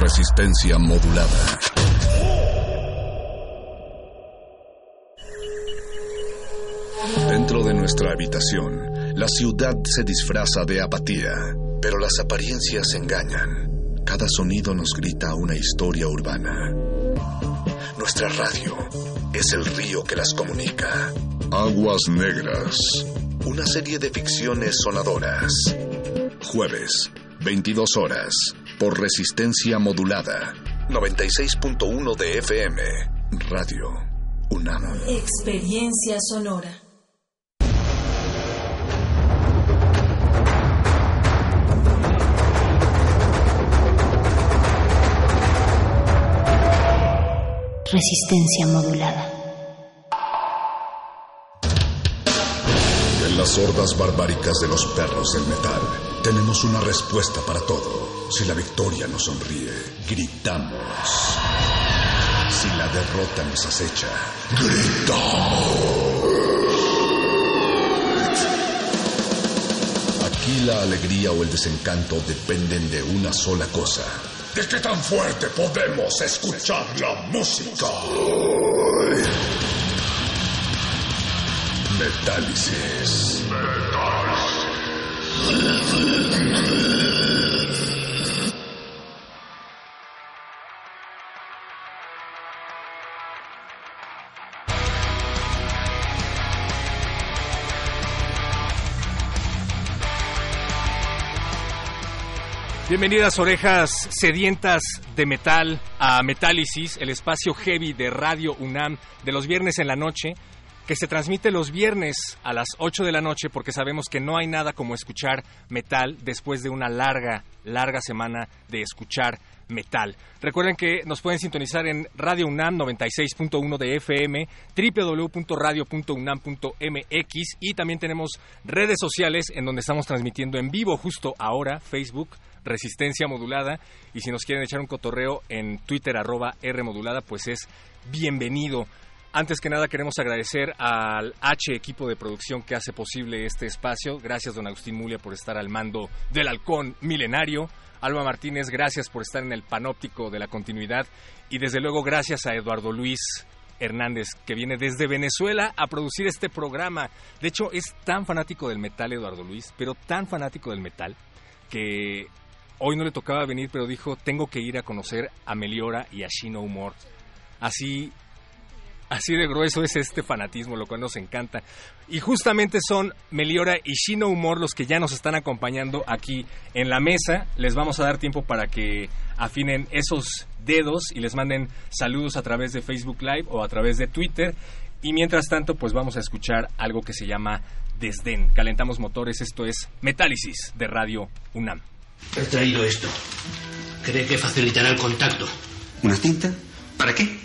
Resistencia modulada. Dentro de nuestra habitación, la ciudad se disfraza de apatía, pero las apariencias engañan. Cada sonido nos grita una historia urbana. Nuestra radio es el río que las comunica. Aguas Negras. Una serie de ficciones sonadoras. Jueves, 22 horas, por resistencia modulada. 96.1 de FM. Radio UNAM. Experiencia sonora. Resistencia modulada. En las hordas barbáricas de los perros del metal, tenemos una respuesta para todo. Si la victoria nos sonríe, gritamos. Si la derrota nos acecha, gritamos. Aquí la alegría o el desencanto dependen de una sola cosa. ¿De qué tan fuerte podemos escuchar la música? Metálisis. Bienvenidas orejas sedientas de metal a Metálisis, el espacio heavy de Radio UNAM de los viernes en la noche, que se transmite los viernes a las 8 de la noche porque sabemos que no hay nada como escuchar metal después de una larga, larga semana de escuchar metal. Recuerden que nos pueden sintonizar en Radio UNAM 96.1 de FM, www.radio.unam.mx y también tenemos redes sociales en donde estamos transmitiendo en vivo justo ahora, Facebook, Resistencia Modulada, y si nos quieren echar un cotorreo en Twitter arroba R Modulada, pues es bienvenido. Antes que nada queremos agradecer al H equipo de producción que hace posible este espacio. Gracias don Agustín Mulia por estar al mando del halcón milenario. Alba Martínez, gracias por estar en el panóptico de la continuidad. Y desde luego gracias a Eduardo Luis Hernández, que viene desde Venezuela a producir este programa. De hecho, es tan fanático del metal, Eduardo Luis, pero tan fanático del metal, que hoy no le tocaba venir, pero dijo, tengo que ir a conocer a Meliora y a Shino Humor. Así Así de grueso es este fanatismo, lo cual nos encanta. Y justamente son Meliora y Shino Humor los que ya nos están acompañando aquí en la mesa. Les vamos a dar tiempo para que afinen esos dedos y les manden saludos a través de Facebook Live o a través de Twitter. Y mientras tanto, pues vamos a escuchar algo que se llama Desdén. Calentamos motores, esto es Metálisis de Radio UNAM. He traído esto. Cree que facilitará el contacto. ¿Una cinta? ¿Para qué?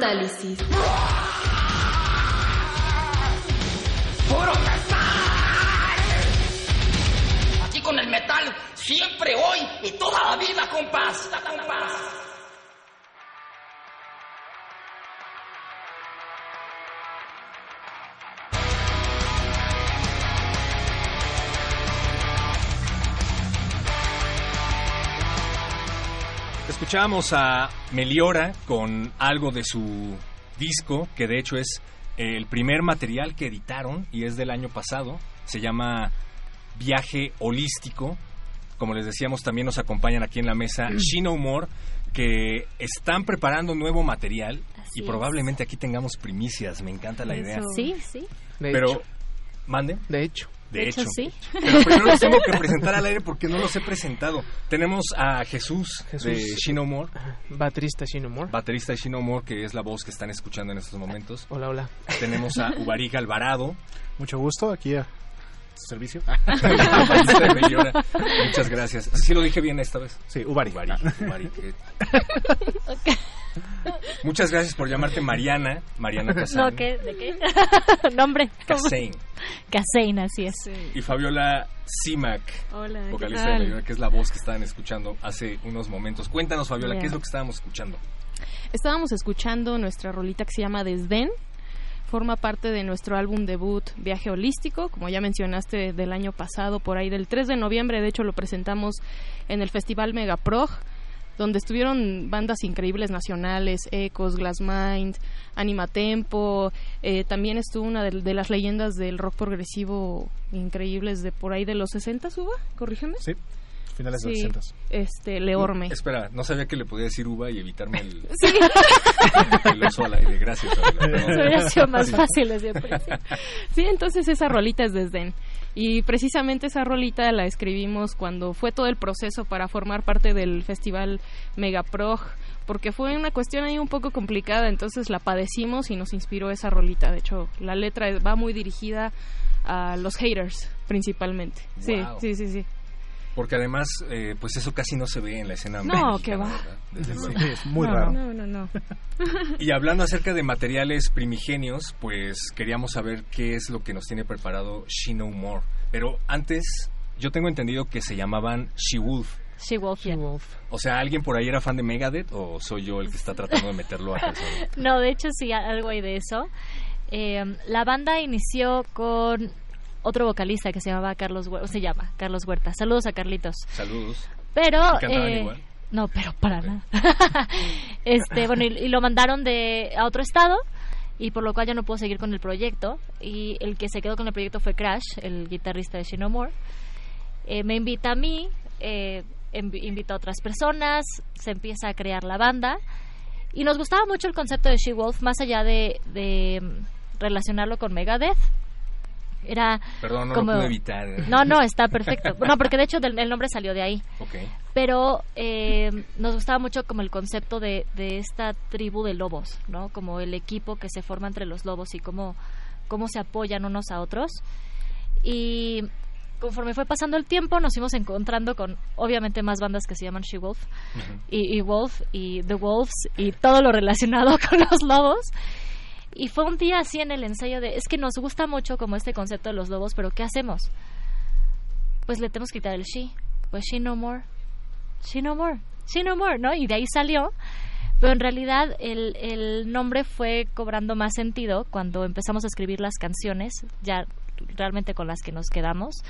Metálisis. Escuchábamos a Meliora con algo de su disco, que de hecho es el primer material que editaron y es del año pasado. Se llama Viaje Holístico. Como les decíamos, también nos acompañan aquí en la mesa She No More, que están preparando nuevo material y es. probablemente aquí tengamos primicias. Me encanta la idea. Sí, sí. De Pero, hecho. mande. De hecho. De, De hecho, sí. Pero primero los tengo que presentar al aire porque no los he presentado. Tenemos a Jesús, Jesús. de Shino More, Baterista Shino More. baterista de Shino More, que es la voz que están escuchando en estos momentos. Hola, hola. Tenemos a Ubariga Alvarado. Mucho gusto, aquí a su servicio. Muchas gracias. Sí lo dije bien esta vez. Sí, Ubari. Ubari. Ubari, que- Muchas gracias por llamarte Mariana, Mariana Casain. No, ¿qué? ¿De qué? Nombre. Casain. Casain, así es. Y Fabiola Simac, Hola, ¿qué vocalista tal? de Medina, que es la voz que estaban escuchando hace unos momentos. Cuéntanos, Fabiola. ¿qué es lo que estábamos escuchando? Estábamos escuchando nuestra rolita que se llama Desdén. Forma parte de nuestro álbum debut Viaje Holístico, como ya mencionaste del año pasado, por ahí del 3 de noviembre, de hecho lo presentamos en el Festival Megaprog, donde estuvieron bandas increíbles nacionales, Ecos, Glassmind, Anima Tempo, eh, también estuvo una de, de las leyendas del rock progresivo increíbles de por ahí de los 60, ¿Suba? Corrígeme. Sí, finales de Sí, los 60. Este, Leorme. No, espera, no sabía que le podía decir uva y evitarme el, Sí. el oso al aire. Gracias, sido más Sí. fácil desde. Sí, entonces esa rolita es desdén. Y precisamente esa rolita la escribimos cuando fue todo el proceso para formar parte del festival Megaprog, porque fue una cuestión ahí un poco complicada, entonces la padecimos y nos inspiró esa rolita. De hecho, la letra va muy dirigida a los haters, principalmente. Sí, sí, sí, sí. Porque además, eh, pues eso casi no se ve en la escena No, mexicana, que va. es muy No, raro. No, no, no. Y hablando acerca de materiales primigenios, pues queríamos saber qué es lo que nos tiene preparado She No More. Pero antes, yo tengo entendido que se llamaban She Wolf. She Wolf, yeah. O sea, ¿alguien por ahí era fan de Megadeth o soy yo el que está tratando de meterlo a? No, de hecho sí, algo hay de eso. Eh, la banda inició con otro vocalista que se llamaba Carlos Huerta, se llama Carlos Huerta. Saludos a Carlitos. Saludos. Pero ¿Y cantaban eh, igual? no, pero para nada. este, bueno, y, y lo mandaron de a otro estado y por lo cual ya no puedo seguir con el proyecto y el que se quedó con el proyecto fue Crash, el guitarrista de She No More. Eh, me invita a mí, eh, invita a otras personas, se empieza a crear la banda y nos gustaba mucho el concepto de She Wolf más allá de, de, mm, relacionarlo con Megadeth. Era Perdón, no como- lo pude evitar. No, no, está perfecto. No, porque de hecho el nombre salió de ahí pero eh, nos gustaba mucho como el concepto de, de esta tribu de lobos, ¿no? Como el equipo que se forma entre los lobos y cómo, cómo se apoyan unos a otros. Y conforme fue pasando el tiempo, nos fuimos encontrando con, obviamente, más bandas que se llaman She Wolf y, y Wolf y The Wolves y todo lo relacionado con los lobos. Y fue un día así en el ensayo de, es que nos gusta mucho como este concepto de los lobos, pero ¿qué hacemos? Pues le tenemos que quitar el she. Pues she no more. She no more. She no more, ¿no? Y de ahí salió. Pero en realidad el, el nombre fue cobrando más sentido cuando empezamos a escribir las canciones, ya realmente con las que nos quedamos.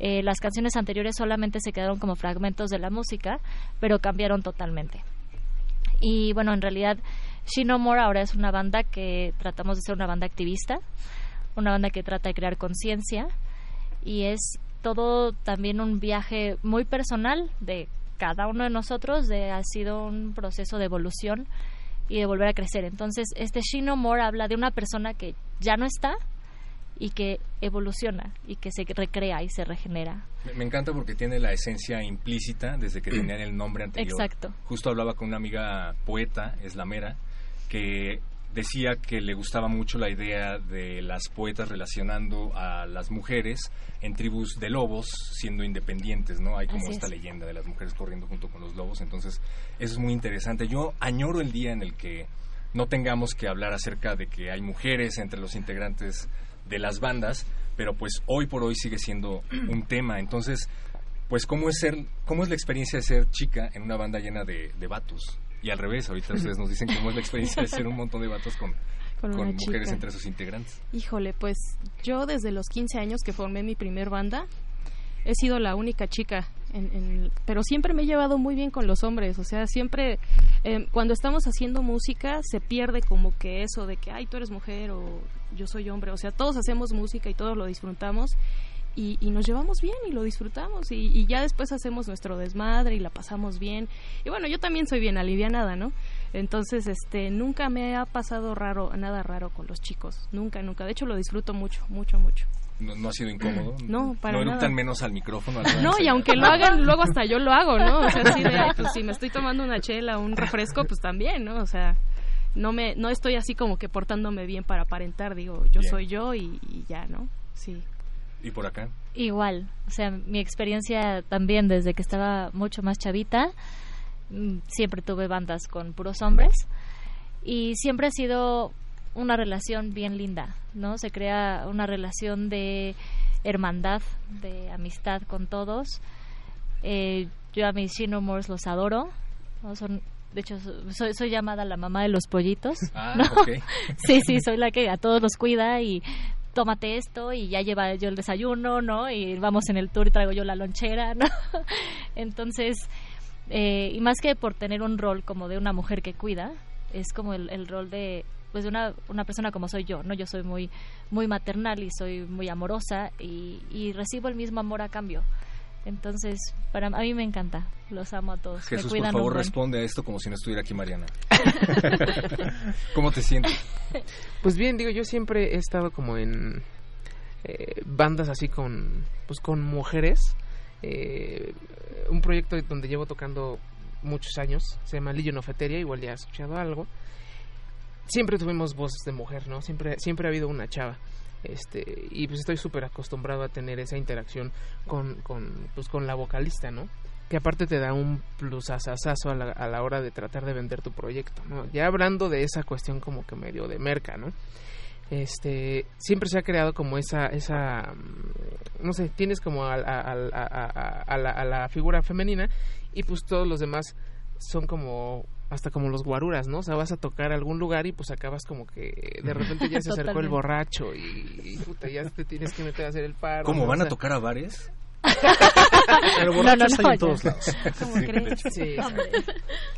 Eh, las canciones anteriores solamente se quedaron como fragmentos de la música, pero cambiaron totalmente. Y bueno, en realidad She No More ahora es una banda que tratamos de ser una banda activista, una banda que trata de crear conciencia y es todo también un viaje muy personal de cada uno de nosotros, de, ha sido un proceso de evolución y de volver a crecer. Entonces, este She No More habla de una persona que ya no está y que evoluciona y que se recrea y se regenera. Me, me encanta porque tiene la esencia implícita desde que tenían el nombre anterior. Exacto. Justo hablaba con una amiga poeta, eslamera, que decía que le gustaba mucho la idea de las poetas relacionando a las mujeres en tribus de lobos siendo independientes, ¿no? Hay como Así esta es. leyenda de las mujeres corriendo junto con los lobos, entonces eso es muy interesante. Yo añoro el día en el que no tengamos que hablar acerca de que hay mujeres entre los integrantes de las bandas, pero pues hoy por hoy sigue siendo un tema. Entonces, pues cómo es ser, cómo es la experiencia de ser chica en una banda llena de, de vatos. Y al revés, ahorita ustedes nos dicen cómo es la experiencia de ser un montón de vatos con, Con con mujeres chica. entre sus integrantes. Híjole, pues yo desde los 15 años que formé mi primer banda, he sido la única chica, en, en- pero siempre me he llevado muy bien con los hombres, o sea, siempre eh, cuando estamos haciendo música se pierde como que eso de que, ay, tú eres mujer o yo soy hombre, o sea, todos hacemos música y todos lo disfrutamos y, y nos llevamos bien y lo disfrutamos y, y ya después hacemos nuestro desmadre y la pasamos bien y bueno, yo también soy bien alivianada, ¿no? Entonces, este, nunca me ha pasado raro, nada raro con los chicos, nunca, nunca, de hecho lo disfruto mucho, mucho, mucho. No, no ha sido incómodo. No, para No nada. menos al micrófono. al No, y aunque lo hagan, luego hasta yo lo hago, ¿no? O sea, así de, ay, pues si me estoy tomando una chela o un refresco, pues también, ¿no? O sea, no me no estoy así como que portándome bien para aparentar, digo, yo Bien. soy yo y, y ya, ¿no? Sí. ¿Y por acá? Igual, o sea, mi experiencia también desde que estaba mucho más chavita, mm, siempre tuve bandas con puros hombres y siempre ha sido una relación bien linda, ¿no? Se crea una relación de hermandad, de amistad con todos. Eh, yo a mis Shinomores los adoro, ¿no? Son, de hecho, so- soy, soy llamada la mamá de los pollitos. Ah, ¿no? ok. sí, sí, soy la que a todos los cuida y tómate esto y ya lleva yo el desayuno, ¿no? Y vamos en el tour y traigo yo la lonchera, ¿no? Entonces, eh, y más que por tener un rol como de una mujer que cuida, es como el, el rol de pues de una, una persona como soy yo, ¿no? Yo soy muy muy maternal y soy muy amorosa y, y recibo el mismo amor a cambio. Entonces, para a mí me encanta. Los amo a todos. me Jesús, por favor, responde a esto como si no estuviera aquí Mariana. ¿Cómo te sientes? Pues bien, digo, yo siempre he estado como en eh, bandas así con, pues con mujeres. Eh, un proyecto donde llevo tocando muchos años, se llama Legion of Eteria, igual ya has escuchado algo. Siempre tuvimos voces de mujer, ¿no? Siempre, siempre ha habido una chava. Este, y pues estoy súper acostumbrado a tener esa interacción con, con, pues con la vocalista, ¿no? Que aparte te da un plus a la, a la hora de tratar de vender tu proyecto, ¿no? Ya hablando de esa cuestión como que medio de merca, ¿no? Este, siempre se ha creado como esa, esa, mm, no sé, tienes como a, a- a- a la figura femenina y pues todos los demás son como hasta como los guaruras, ¿no? O sea, vas a tocar a algún lugar y pues acabas como que de repente ya se acercó el borracho y, y, puta, ya te tienes que meter a hacer el paro. ¿Cómo ¿no? van O a tocar a bares? El borracho no, está no, ahí en ya. todos lados. ¿Cómo Sí, crees? Sí,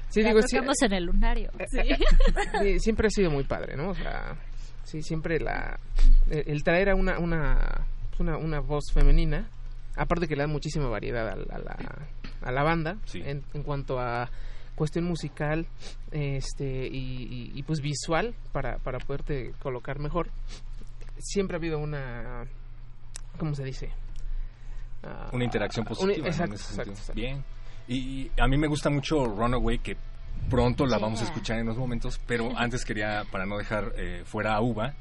sí, digo, sí, en el lunario. Sí. sí, siempre ha sido muy padre, ¿no? O sea, sí, siempre la el, el traer a una una, pues una una voz femenina, aparte que le da muchísima variedad a, a la a la banda Sí. en, en cuanto a cuestión musical este y, y- y, pues visual para para poderte colocar mejor. Siempre ha habido una ¿cómo se dice? Ah, Una interacción positiva. exacto, En ese exacto, sentido. exacto. Bien. Y, y a mí me gusta mucho Runaway, que pronto la Sí. vamos a escuchar en unos momentos, pero antes quería, para no dejar eh, fuera a Uva,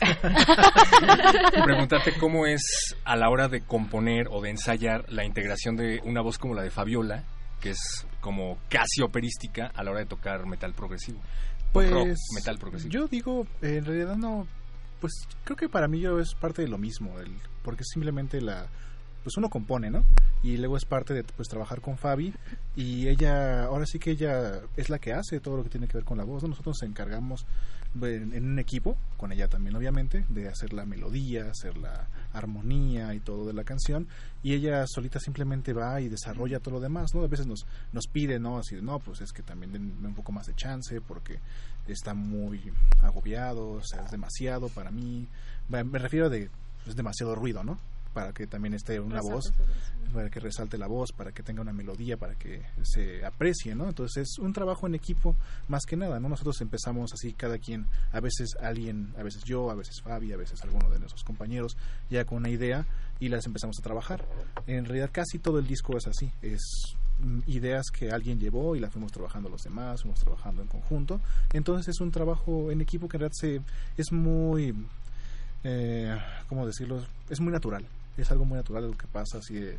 preguntarte cómo es a la hora de componer o de ensayar la integración de una voz como la de Fabiola, que es como casi operística a la hora de tocar metal progresivo. Pues Rock, metal progresivo. yo digo, en realidad no, pues creo que para mí yo es parte de lo mismo, el, porque simplemente la, pues uno compone, ¿no? Y luego es parte de pues trabajar con Fabi y ella, ahora sí que ella es la que hace todo lo que tiene que ver con la voz, ¿no? Nosotros nos encargamos en, un equipo, con ella también obviamente, de hacer la melodía, hacer la armonía y todo de la canción y ella solita simplemente va y desarrolla todo lo demás, ¿no? A veces nos, nos pide, ¿no? Así, no, pues es que también denme un poco más de chance porque está muy agobiado, o sea, es demasiado para mí. Me refiero de, es demasiado ruido, ¿no? Para que también esté una voz, para que resalte la voz, para que tenga una melodía, para que se aprecie, ¿no? Entonces es un trabajo en equipo más que nada, ¿no? Nosotros empezamos así cada quien, a veces alguien, a veces yo, a veces Fabi, a veces alguno de nuestros compañeros, ya con una idea y las empezamos a trabajar. En realidad casi todo el disco es así, es mm, ideas que alguien llevó y las fuimos trabajando los demás, fuimos trabajando en conjunto. Entonces es un trabajo en equipo que en realidad se, es muy, eh, ¿cómo decirlo? Es muy natural. Es algo muy natural lo que pasa así de,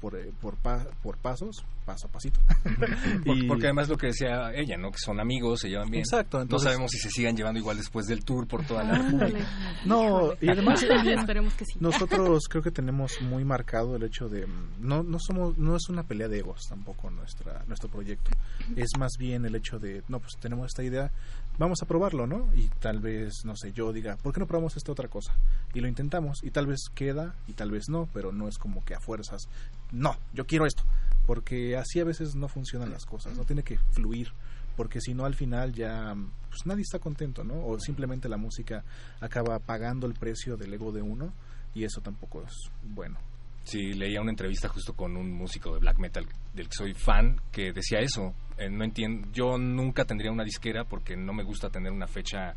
por, eh, por, pa- por pasos, paso a pasito. Y- Porque además lo que decía ella, ¿no? Que son amigos, se llevan bien. Exacto, no entonces- sabemos si se sigan llevando igual después del tour por toda la. República. No, y además Esperemos que sí. nosotros creo que tenemos muy marcado el hecho de mm, no no somos no es una pelea de egos tampoco nuestra nuestro proyecto. Es más bien el hecho de no pues tenemos esta idea, vamos a probarlo, ¿no? Y tal vez no sé, yo diga, ¿por qué no probamos esta otra cosa? Y lo intentamos y tal vez queda y tal vez no, pero no es como que a fuerzas, no, yo quiero esto, porque así a veces no funcionan las cosas, no tiene que fluir porque si no al final ya pues nadie está contento, ¿no? O simplemente la música acaba pagando el precio del ego de uno y eso tampoco es bueno. Sí, leía una entrevista justo con un músico de black metal del que soy fan que decía eso. Eh, no entiendo, yo nunca tendría una disquera porque no me gusta tener una fecha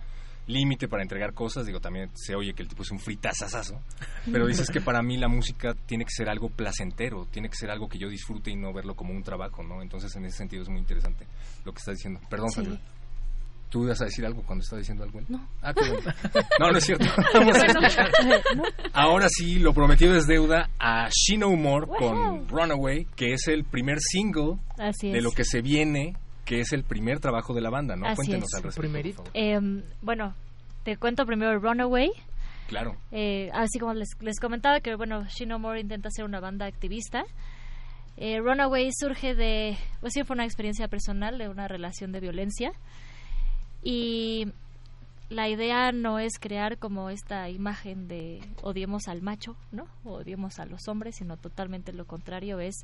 límite para entregar cosas. Digo, también se oye que el tipo es un fritazazazo. Pero dices que para mí la música tiene que ser algo placentero, tiene que ser algo que yo disfrute y no verlo como un trabajo, ¿no? Entonces, en ese sentido es muy interesante lo que estás diciendo. Perdón, Sí. ¿Tú ibas a decir algo cuando estaba diciendo algo? No. Ah. No, no es cierto. Vamos a escuchar. Ahora sí, lo prometido es deuda a She No More con Runaway, que es el primer single Así de es. lo que se viene, que es el primer trabajo de la banda, ¿no? Así Cuéntenos es. al respecto, por favor. Em, bueno, te cuento primero Runaway. Claro. Eh, así como les, les comentaba que, bueno, She No More intenta ser una banda activista. Eh, Runaway surge de, pues sí, fue una experiencia personal de una relación de violencia. Y la idea no es crear como esta imagen de odiemos al macho, ¿no? O odiemos a los hombres, sino totalmente lo contrario, es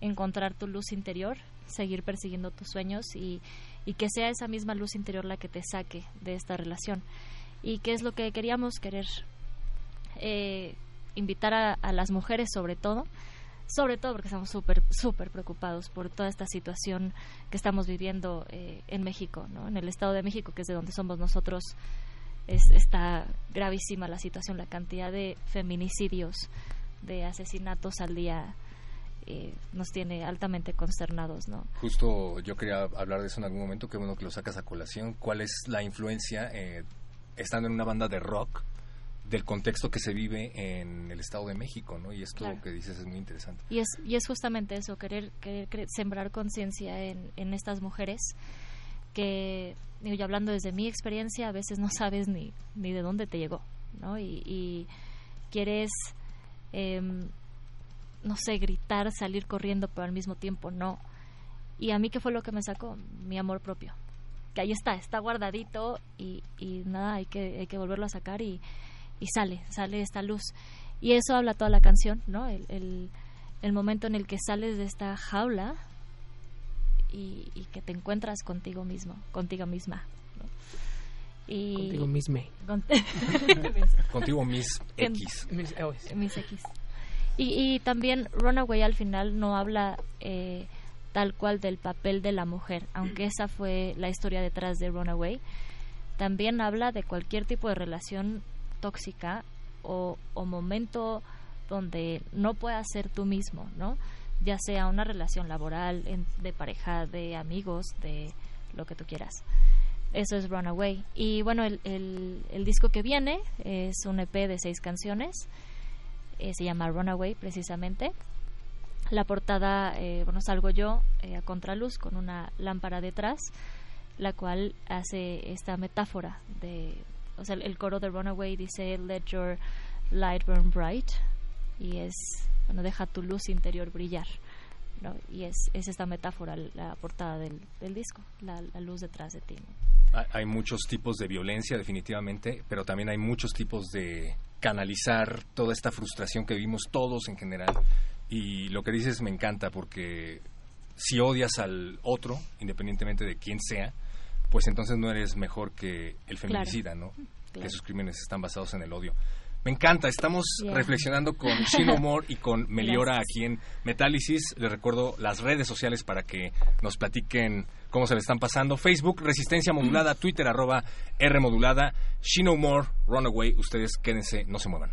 encontrar tu luz interior, seguir persiguiendo tus sueños y, y que sea esa misma luz interior la que te saque de esta relación. ¿Y qué es lo que queríamos querer? Eh, invitar a, a las mujeres sobre todo, sobre todo porque estamos súper, súper preocupados por toda esta situación que estamos viviendo eh, en México, ¿no? en el Estado de México, que es de donde somos nosotros, es, está gravísima la situación, la cantidad de feminicidios, de asesinatos al día, eh, nos tiene altamente consternados, ¿no? Justo yo quería hablar de eso en algún momento, qué bueno que lo sacas a colación. ¿Cuál es la influencia, eh, estando en una banda de rock, del contexto que se vive en el Estado de México, ¿no? Y esto Claro. que dices es muy interesante. Y es, y es justamente eso, querer, querer cre- sembrar conciencia en, en estas mujeres que, digo, yo hablando desde mi experiencia, a veces no sabes ni, ni de dónde te llegó, ¿no? Y, y quieres, em, no sé, gritar, salir corriendo, pero al mismo tiempo no. Y a mí, ¿qué fue lo que me sacó? Mi amor propio. Que ahí está, está guardadito y, y nada, hay que, hay que volverlo a sacar y, y sale, sale esta luz. Y eso habla toda la canción, ¿no? El, el, el momento en el que sales de esta jaula y, y que te encuentras contigo mismo, contigo misma. ¿no? Y Contigo misme. Con- Contigo Miss En- X. Oh, sí. Miss X. Y, y también Runaway al final no habla eh, tal cual del papel de la mujer, aunque esa fue la historia detrás de Runaway. También habla de cualquier tipo de relación tóxica o, momento donde no puedas ser tú mismo, ¿no? Ya sea una relación laboral, de pareja, de amigos, de lo que tú quieras. Eso es Runaway. Y bueno, el disco que viene es un EP de seis canciones. Eh, se llama Runaway, precisamente. La portada, eh, bueno, salgo yo eh, a contraluz con una lámpara detrás, la cual hace esta metáfora de. O sea, el coro de Runaway dice: Let your light burn bright. Y es. Bueno, deja tu luz interior brillar. Y es, es esta metáfora, la portada del, disco, la, luz detrás de ti. Hay muchos tipos de violencia, definitivamente, pero también hay muchos tipos de canalizar toda esta frustración que vivimos todos en general. Y lo que dices me encanta porque si odias al otro, independientemente de quién sea, pues entonces no eres mejor que el feminicida, ¿no? Que Claro. sus crímenes están basados en el odio. Me encanta, estamos Yeah. reflexionando con Shino Moore y con Meliora Gracias. aquí en Metálisis. Les recuerdo las redes sociales para que nos platiquen cómo se le están pasando. Facebook, Resistencia Modulada, Twitter, arroba R Modulada, Shino More, Runaway. Ustedes quédense, no se muevan.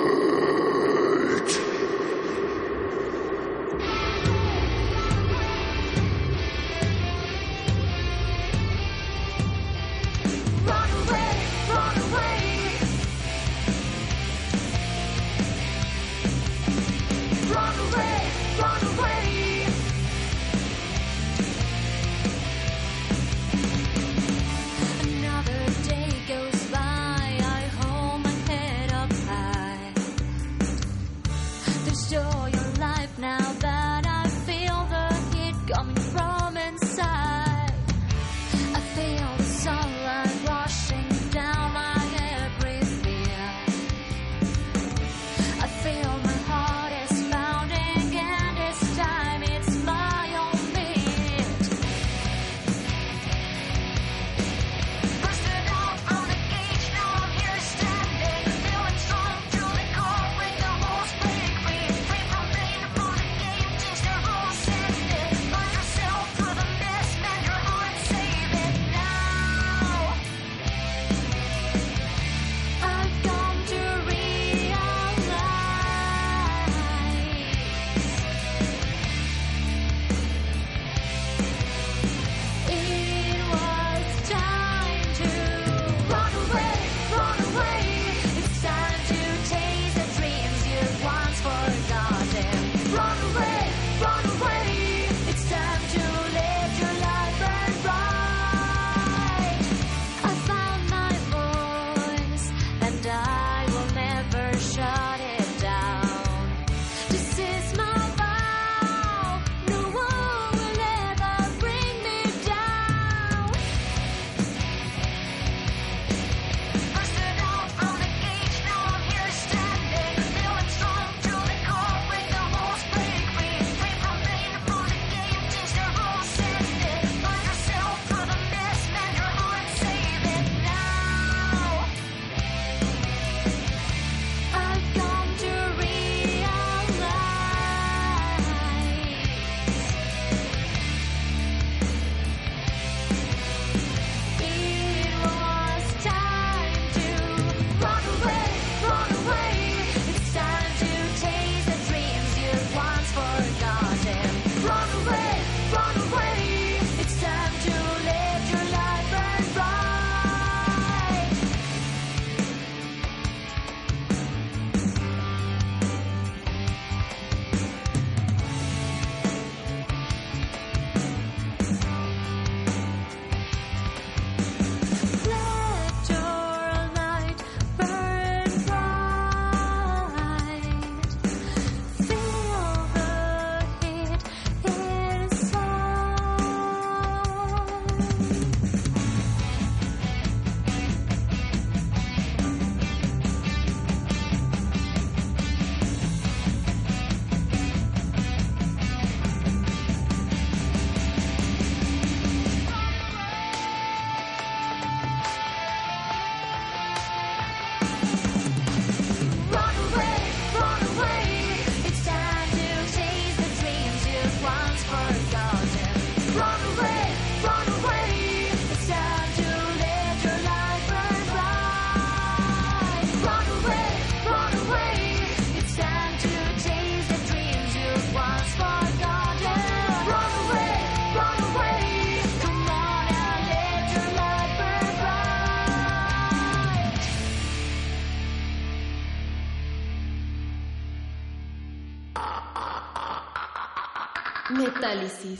Metálisis.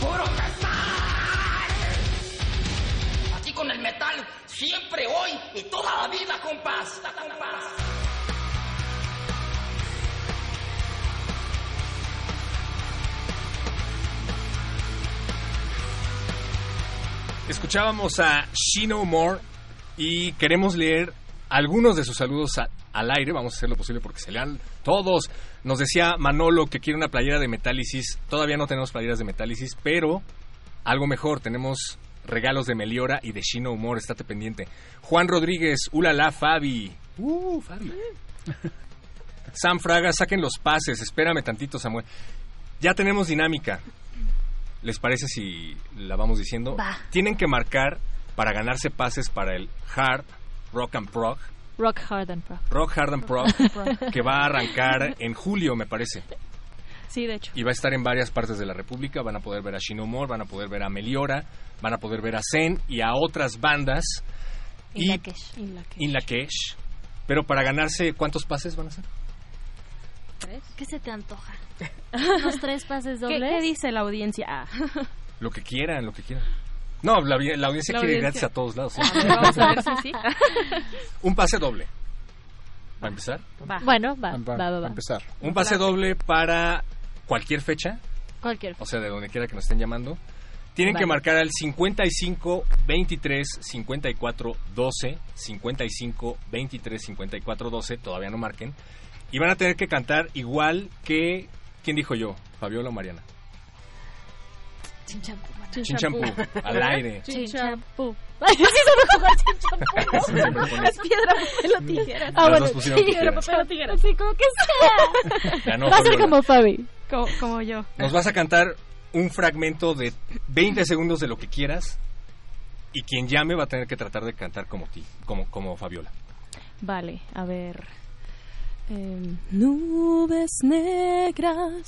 ¡Puro Aquí con el metal, siempre, hoy y toda la vida, compás. compás. Escuchábamos a She No More y queremos leer algunos de sus saludos a- al aire. Vamos a hacer lo posible porque se lean todos. Nos decía Manolo que quiere una playera de Metálisis. Todavía no tenemos playeras de Metálisis, pero algo mejor. Tenemos regalos de Meliora y de She No More. Estate pendiente. Juan Rodríguez, ulala, Fabi. Uh, Fabi. Sam Fraga, saquen los pases. Espérame tantito, Samuel. Ya tenemos dinámica. ¿Les parece si la vamos diciendo? Tienen que marcar para ganarse pases para el Hard Rock and Prog. Rock Hard and Pro. Rock Hard and Prog, que va a arrancar en julio, me parece. Sí, de hecho. Y va a estar en varias partes de la República. Van a poder ver a Shinomore, van a poder ver a Meliora, van a poder ver a Zen y a otras bandas. In y Lakesh. In Lakesh. Pero para ganarse, ¿cuántos pases van a ser? ¿Qué se te antoja? ¿Unos tres pases ¿Qué, dobles? qué dice la audiencia? Ah. Lo que quieran, lo que quieran. No, la, la audiencia La quiere audiencia. gratis a todos lados. ¿sí? A ver, vamos a ver si sí. Un pase doble. ¿Va a empezar? Va. Bueno, va, Va, va, va, va. a empezar. Un pase doble para cualquier fecha, Cualquier. o sea, de donde quiera que nos estén llamando. Tienen que Vale. marcar al 55 23 54 12, 55 23 54 12, todavía no marquen. Y van a tener que cantar igual que. ¿Quién dijo yo? ¿Fabiola o Mariana? Chinchampú. Chinchampú, al aire. Chinchampú. Ay, sí siempre chinchampú. pones. Es piedra, papel o tijeras. Ah, bueno, piedra, papel o tijeras. Sí, como que sea. Va a ser como Fabi. Como, como yo. Nos vas a cantar un fragmento de 20 segundos de lo que quieras. Y quien llame va a tener que tratar de cantar como ti, como, como Fabiola. Vale, a ver. Em, nubes negras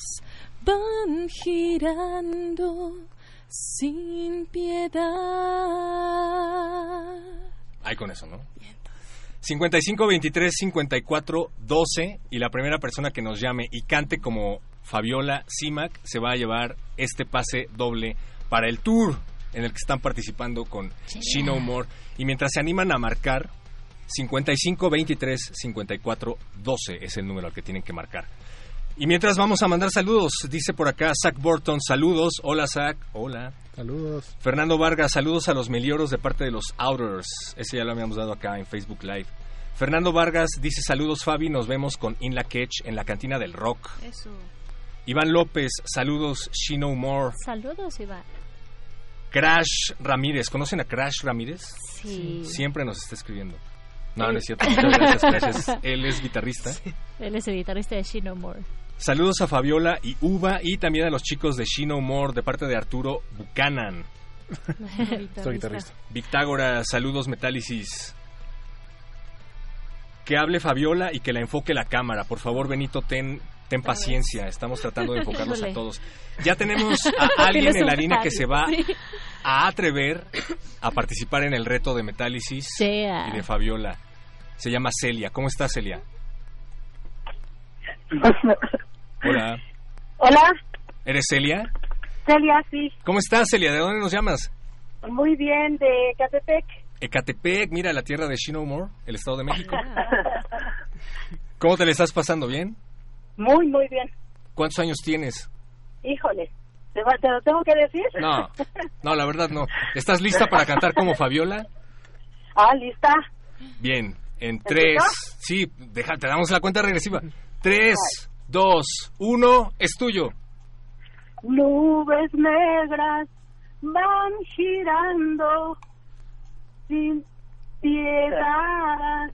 van girando sin piedad. Ahí con eso, ¿no? 55 23 54 12 y la primera persona que nos llame y cante como Fabiola Simac se va a llevar este pase doble para el tour en el que están participando con She No More y mientras se animan a marcar 55 23 54 12 es el número al que tienen que marcar. Y mientras vamos a mandar saludos, dice por acá Zach Burton, saludos, hola Zach, hola. Saludos. Fernando Vargas, saludos a los melioros de parte de los Outers. Ese ya lo habíamos dado acá en Facebook Live. Fernando Vargas dice saludos Fabi, nos vemos con In La Ketch en la cantina del rock. Eso. Iván López, saludos She No More. Saludos, Iván. Crash Ramírez, ¿conocen a Crash Ramírez? Sí. Siempre nos está escribiendo. No, no es cierto. Muchas gracias, Crash. Él es guitarrista. Él es el guitarrista de She No More. Saludos a Fabiola y Uva y también a los chicos de She No More de parte de Arturo Buchanan. Soy guitarrista. Victágora, saludos Metálisis. Que hable Fabiola y que la enfoque la cámara. Por favor, Benito, ten, ten paciencia. Estamos tratando de enfocarlos a todos. Ya tenemos a alguien en la línea que se va a atrever a participar en el reto de Metálisis Sea. y de Fabiola. Se llama Celia. ¿Cómo estás, Celia? Hola. Hola, ¿Eres Celia? Celia, sí. ¿Cómo estás, Celia? ¿De dónde nos llamas? Muy bien, de Catepec. Ecatepec, mira, la tierra de She No More, el Estado de México. ¿Cómo te le estás pasando? ¿Bien? Muy, muy bien. ¿Cuántos años tienes? Híjole, ¿te, va- te lo tengo que decir? No, no, la verdad no. ¿Estás lista para cantar como Fabiola? Ah, lista. Bien, en tres... Sí, deja, te damos la cuenta regresiva. Tres, dos, uno, es tuyo. Nubes negras van girando sin piedad.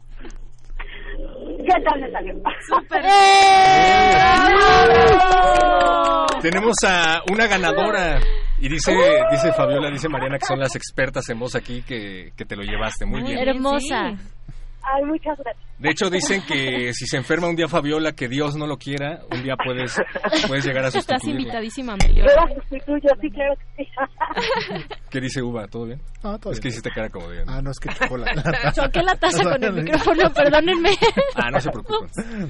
¿Qué tal me salió? ¡Súper! Tenemos a una ganadora. Y dice, dice Fabiola, dice Mariana que son las expertas en voz aquí que, que te lo llevaste. Muy bien. Hermosa. Ay, muchas gracias. De hecho, dicen que si se enferma un día Fabiola, que Dios no lo quiera, un día puedes, puedes llegar a Estás sustituirlo. invitadísima, Yo la sustituyo, sí, claro que sí. ¿Qué dice Uva? ¿Todo bien? Ah, todo es que hiciste cara como de... Ah, no, es que chocó la... Choqué la taza con el micrófono, perdónenme. Ah, no se preocupen.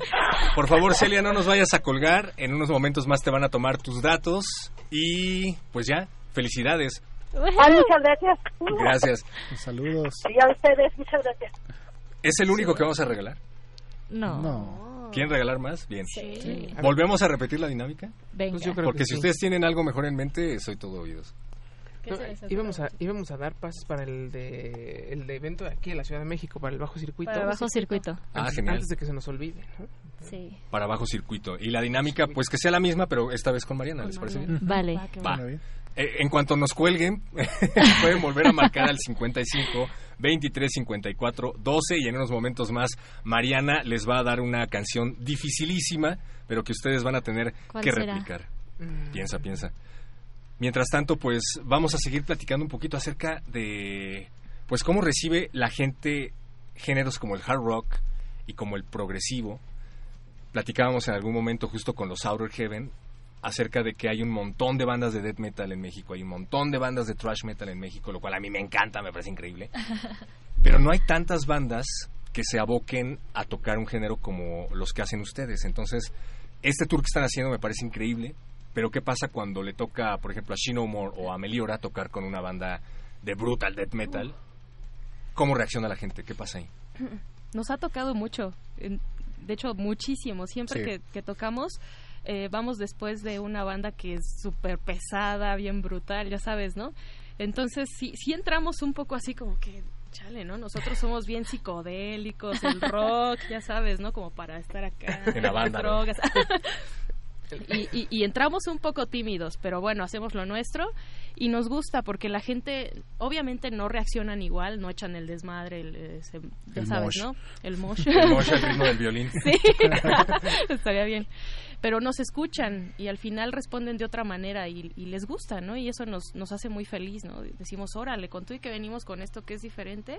Por favor, Celia, no nos vayas a colgar. En unos momentos más te van a tomar tus datos. Y pues ya, felicidades. Ay, muchas gracias. Gracias. Saludos. Y a ustedes, muchas gracias. ¿Es el único que vamos a regalar? No. ¿Quieren regalar más? Bien. Sí. ¿Volvemos a repetir la dinámica? Venga. Pues yo creo Porque que si sí. ustedes tienen algo mejor en mente, soy todo oídos. No, íbamos, a, íbamos a dar pases para el de, el de evento de aquí en la Ciudad de México, para el bajo circuito. Para el bajo circuito. Ah, Antes- genial. Antes de que se nos olvide. ¿no? Sí. Para bajo circuito. Y la dinámica, pues que sea la misma, pero esta vez con Mariana, ¿les parece bien? Vale. Va. Eh, en cuanto nos cuelguen, pueden volver a marcar al 55 23 54 12 y en unos momentos más Mariana les va a dar una canción dificilísima, pero que ustedes van a tener ¿Cuál que será? replicar. Mm. Piensa, piensa. Mientras tanto, pues vamos a seguir platicando un poquito acerca de pues cómo recibe la gente géneros como el hard rock y como el progresivo. Platicábamos en algún momento justo con los Outer Heaven acerca de que hay un montón de bandas de death metal en México, hay un montón de bandas de thrash metal en México, lo cual a mí me encanta, me parece increíble. Pero no hay tantas bandas que se aboquen a tocar un género como los que hacen ustedes. Entonces, este tour que están haciendo me parece increíble, pero ¿qué pasa cuando le toca, por ejemplo, a Shino More o a Meliora tocar con una banda de brutal death metal? ¿Cómo reacciona la gente? ¿Qué pasa ahí? Nos ha tocado mucho, de hecho muchísimo. Siempre Sí. que, que tocamos, eh, vamos después de una banda que es súper pesada, bien brutal, ya sabes, ¿no? Entonces sí, sí entramos un poco así como que, chale, ¿no? Nosotros somos bien psicodélicos, el rock, ya sabes, ¿no? Como para estar acá. En la banda, ¿no? drogas. Y, y- y entramos un poco tímidos, pero bueno, hacemos lo nuestro y nos gusta porque la gente obviamente no reaccionan igual, no echan el desmadre, el, eh, se- ya El sabes, mosh. ¿no? El mosh. El mosh al ritmo del violín. Sí, estaría bien. Pero nos escuchan y al final responden de otra manera y, les gusta, ¿no? Y eso nos, nos hace muy feliz, ¿no? Decimos, órale, con tú y que venimos con esto que es diferente,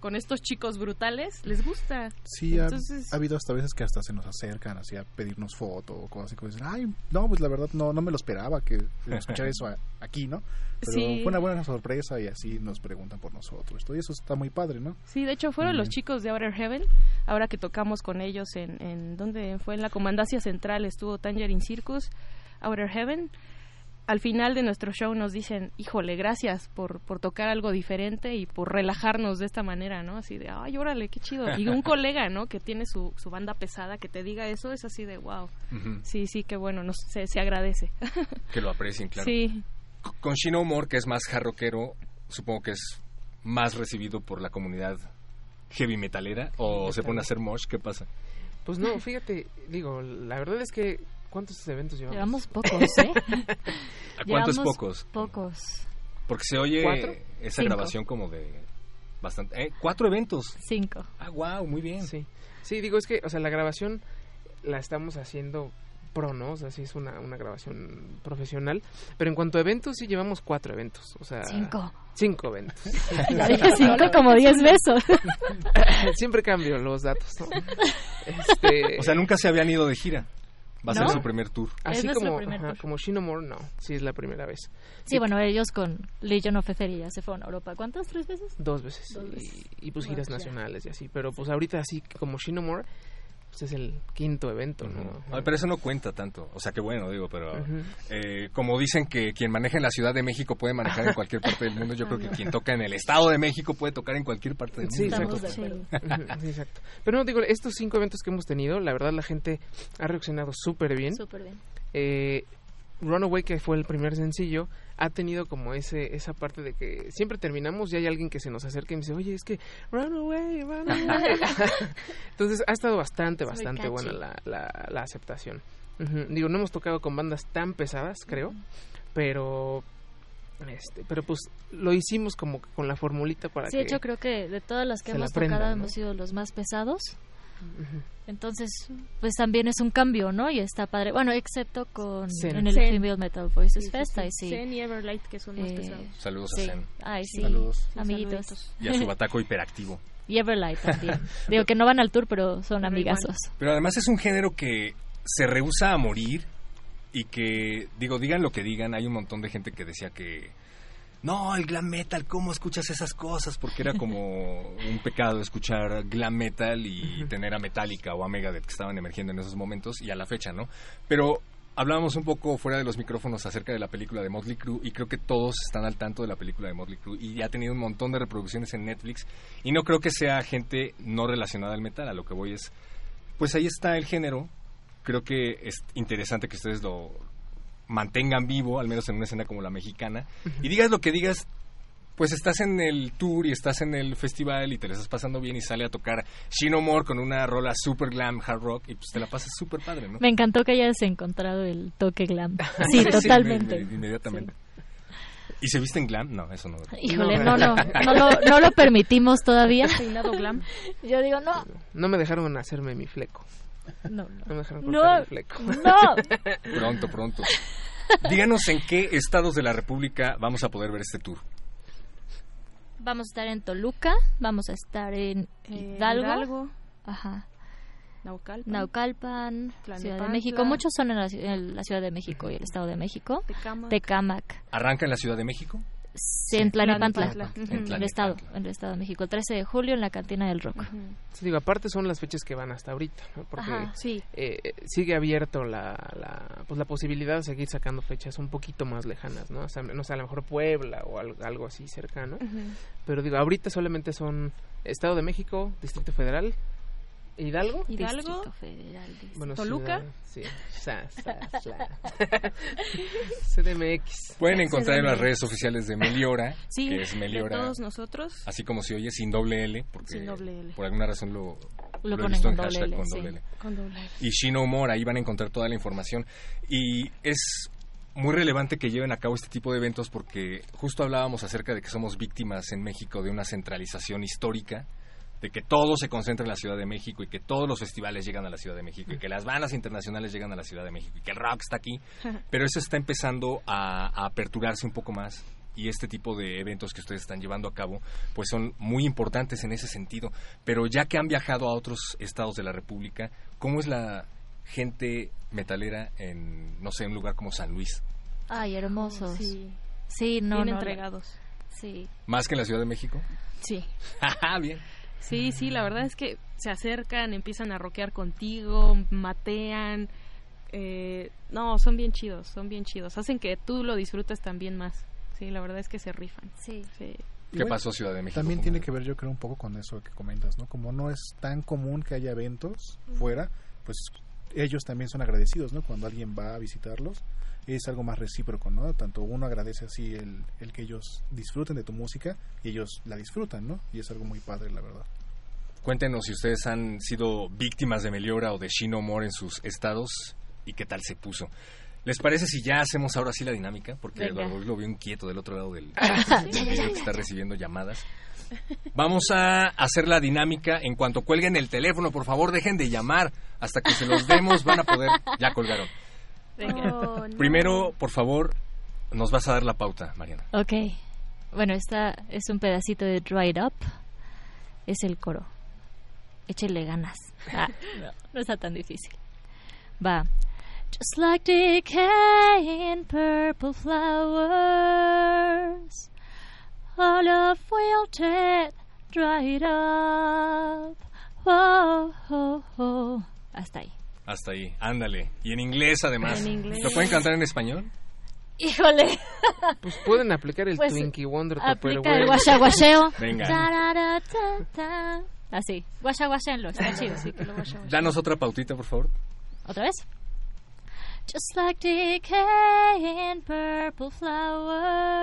con estos chicos brutales, les gusta. Sí, ha, Entonces, ha habido hasta veces que hasta se nos acercan así a pedirnos foto o cosas así como dicen, ay, no, pues la verdad no, no me lo esperaba que escuchar eso a- aquí, ¿no? Pero Sí. fue una buena sorpresa y así nos preguntan por nosotros. Todo eso está muy padre, ¿no? Sí, de hecho fueron los chicos de Outer Heaven, ahora que tocamos con ellos en, en ¿dónde fue? En la Comandancia Central estuvo Tangerine Circus, Outer Heaven. Al final de nuestro show nos dicen, híjole, gracias por, por tocar algo diferente y por relajarnos de esta manera, ¿no? Así de, ay, órale, qué chido. Y un colega, ¿no? Que tiene su, su banda pesada, que te diga eso, es así de, wow. Sí, sí, qué bueno, nos, se, se agradece. Que lo aprecien, claro. Sí. Con Shino More, que es más jarroquero, supongo que es más recibido por la comunidad heavy metalera, o se pone a hacer mosh, ¿qué pasa? Pues no, fíjate, digo, la verdad es que ¿cuántos eventos llevamos? Llevamos pocos, ¿eh? ¿A cuántos Llevamos pocos? Pocos. Porque se oye ¿Cuatro? esa Cinco. grabación como de bastante... ¿eh? ¿Cuatro eventos? Cinco. Ah, wow, muy bien. Sí. Sí, digo, es que, o sea, la grabación la estamos haciendo pro, ¿no? O sea, sí es una, una grabación profesional. Pero en cuanto a eventos, sí llevamos cuatro eventos. O sea... Cinco. Cinco eventos. Ya dije cinco como diez besos. Siempre cambio los datos, ¿no? Este, O sea, nunca se habían ido de gira. Va a ser No. su primer tour. así nuestro como, primer ajá, tour. como Shinomore, no. Sí, es la primera vez. Sí, bueno, ellos con Legion of Ether ya se fueron a Europa. ¿Cuántas? ¿Tres veces? Dos veces. Dos y- veces. Y, pues Bueno, giras ya. nacionales y así. Pero pues ahorita así como Shinomore, pues es el quinto evento, ¿no? Pero eso no cuenta tanto. O sea, que bueno, digo, pero eh, como dicen que quien maneja en la Ciudad de México puede manejar en cualquier parte del mundo, yo creo que quien toca en el Estado de México puede tocar en cualquier parte del Sí, mundo. exacto. Estamos de sí, exacto. Pero no, digo, estos cinco eventos que hemos tenido, la verdad la gente ha reaccionado súper bien. Súper bien. Eh, Runaway, que fue el primer sencillo, ha tenido como ese esa parte de que siempre terminamos y hay alguien que se nos acerca y me dice, oye, es que Runaway, Runaway. Entonces ha estado bastante, bastante catchy. buena la, la, la aceptación. Digo, no hemos tocado con bandas tan pesadas, creo, pero... Este, pero pues lo hicimos como con la formulita para Sí, que hecho creo que de todas las que la hemos tocado ¿no? hemos sido los más pesados. Entonces, pues también es un cambio, ¿no? Y está padre. Bueno, excepto con Zen. en el Zen. Female Metal Voices Sí, sí, Fest, sí. ahí sí. Zen y Everlight, que son más Eh, pesados. Saludos sí. a Zen. Ay, sí. Saludos. Sí, Amiguitos. saluditos. Y a su bataco hiperactivo. Y Everlight también. Digo que no van al tour, pero son amigazos. Pero además es un género que se rehúsa a morir y que, digo, digan lo que digan, hay un montón de gente que decía que no, el glam metal, ¿cómo escuchas esas cosas? Porque era como un pecado escuchar glam metal y tener a Metallica o a Megadeth que estaban emergiendo en esos momentos y a la fecha, ¿no? Pero hablábamos un poco fuera de los micrófonos acerca de la película de Motley Crue y creo que todos están al tanto de la película de Motley Crue y ya ha tenido un montón de reproducciones en Netflix y no creo que sea gente no relacionada al metal, a lo que voy es, pues ahí está el género, creo que es interesante que ustedes lo mantengan vivo, al menos en una escena como la mexicana, y digas lo que digas, pues estás en el tour y estás en el festival y te la estás pasando bien y sale a tocar Shino More con una rola super glam hard rock y pues te la pasas súper padre, ¿no? Me encantó que hayas encontrado el toque glam. Sí, totalmente. me- me- inmediatamente. ¿Y se viste en glam? No, eso no. Híjole, no, no, no lo, no lo permitimos todavía. Peinado glam. Yo digo, no, No me dejaron hacerme mi fleco. No, No me dejaron no, cortar el fleco. no. Pronto, pronto. Díganos en qué estados de la República vamos a poder ver este tour. Vamos a estar en Toluca, vamos a estar en Hidalgo, Hidalgo, Ajá, Naucalpan, Naucalpan, Ciudad de. México. Muchos son en la, en la Ciudad de México y el Estado de México. Tecámac. Tecámac. ¿Arranca en la Ciudad de México? Sí, en. Ujú, En el. Estado, en el Estado de México. El 13 de julio en la Cantina del Rock. Sí, digo, aparte son las fechas que van hasta ahorita, ¿no? porque Ajá. Sí. eh, sigue abierto la, la, pues la posibilidad de seguir sacando fechas un poquito más lejanas, ¿no? O sea, no sé, a lo mejor Puebla o al- algo así cercano. Ujú. Pero digo, ahorita solamente son Estado de México, Distrito Federal, Hidalgo. Hidalgo. Bueno, Toluca. ciudad- sí. Sa- sa- sa. CDMX. Pueden encontrar en las redes oficiales de Meliora, Sí, que es de Meliora, todos nosotros. así como se oye, sin doble L, porque Sin doble L. por alguna razón lo, Lo he ponen visto con en doble hashtag L, con sí. doble L. Con doble L. y Shino Humor, ahí van a encontrar toda la información. Y es muy relevante que lleven a cabo este tipo de eventos porque justo hablábamos acerca de que somos víctimas en México de una centralización histórica, de que todo se concentra en la Ciudad de México y que todos los festivales llegan a la Ciudad de México y que las bandas internacionales llegan a la Ciudad de México y que el rock está aquí, pero eso está empezando a, a aperturarse un poco más y este tipo de eventos que ustedes están llevando a cabo pues son muy importantes en ese sentido. Pero ya que han viajado a otros estados de la República, ¿cómo es la gente metalera en, no sé, un lugar como San Luis? Ay, hermosos. Sí, Sí, no, bien no. entregados. Sí. ¿Más que en la Ciudad de México? Sí. Ajá, Bien. Sí, sí, la verdad es que se acercan, empiezan a rockear contigo, matean. eh, no, son bien chidos, son bien chidos. Hacen que tú lo disfrutes también más. Sí, la verdad es que se rifan. Sí. Sí. ¿Qué pasó Ciudad de México? También tiene que ver, yo creo, un poco con eso que comentas, ¿no? Como no es tan común que haya eventos fuera, pues ellos también son agradecidos, ¿no? Cuando alguien va a visitarlos, es algo más recíproco, ¿no? Tanto uno agradece así el, el que ellos disfruten de tu música y ellos la disfrutan, ¿no? Y es algo muy padre, la verdad. Cuéntenos si ustedes han sido víctimas de Meliora o de Shino More en sus estados y qué tal se puso. ¿Les parece si ya hacemos ahora sí la dinámica? Porque Venga. Eduardo lo veo inquieto del otro lado del, del que está recibiendo llamadas. Vamos a hacer la dinámica. En cuanto cuelguen el teléfono, por favor, dejen de llamar. Hasta que se los demos, van a poder. Ya colgaron. Oh, no. Primero, por favor, nos vas a dar la pauta, Mariana. Ok. Bueno, esta es un pedacito de Dried Up. Es el coro. Échele ganas. Ah, no, no está tan difícil. Va. Just like decaying purple flowers, all of wilted, dried up. Oh, oh, oh. Hasta ahí. Hasta ahí, ándale. Y en inglés, además. En inglés. ¿Lo pueden cantar en español? Híjole. Pues pueden aplicar el Pues, Twinkie Wonder Aplica el guachaguacheo. Venga. Tararata. Así. Guachaguacheenlo. Está chido. Sí, que lo. Danos otra pautita, por favor. ¿Otra vez? Just like decaying purple flowers,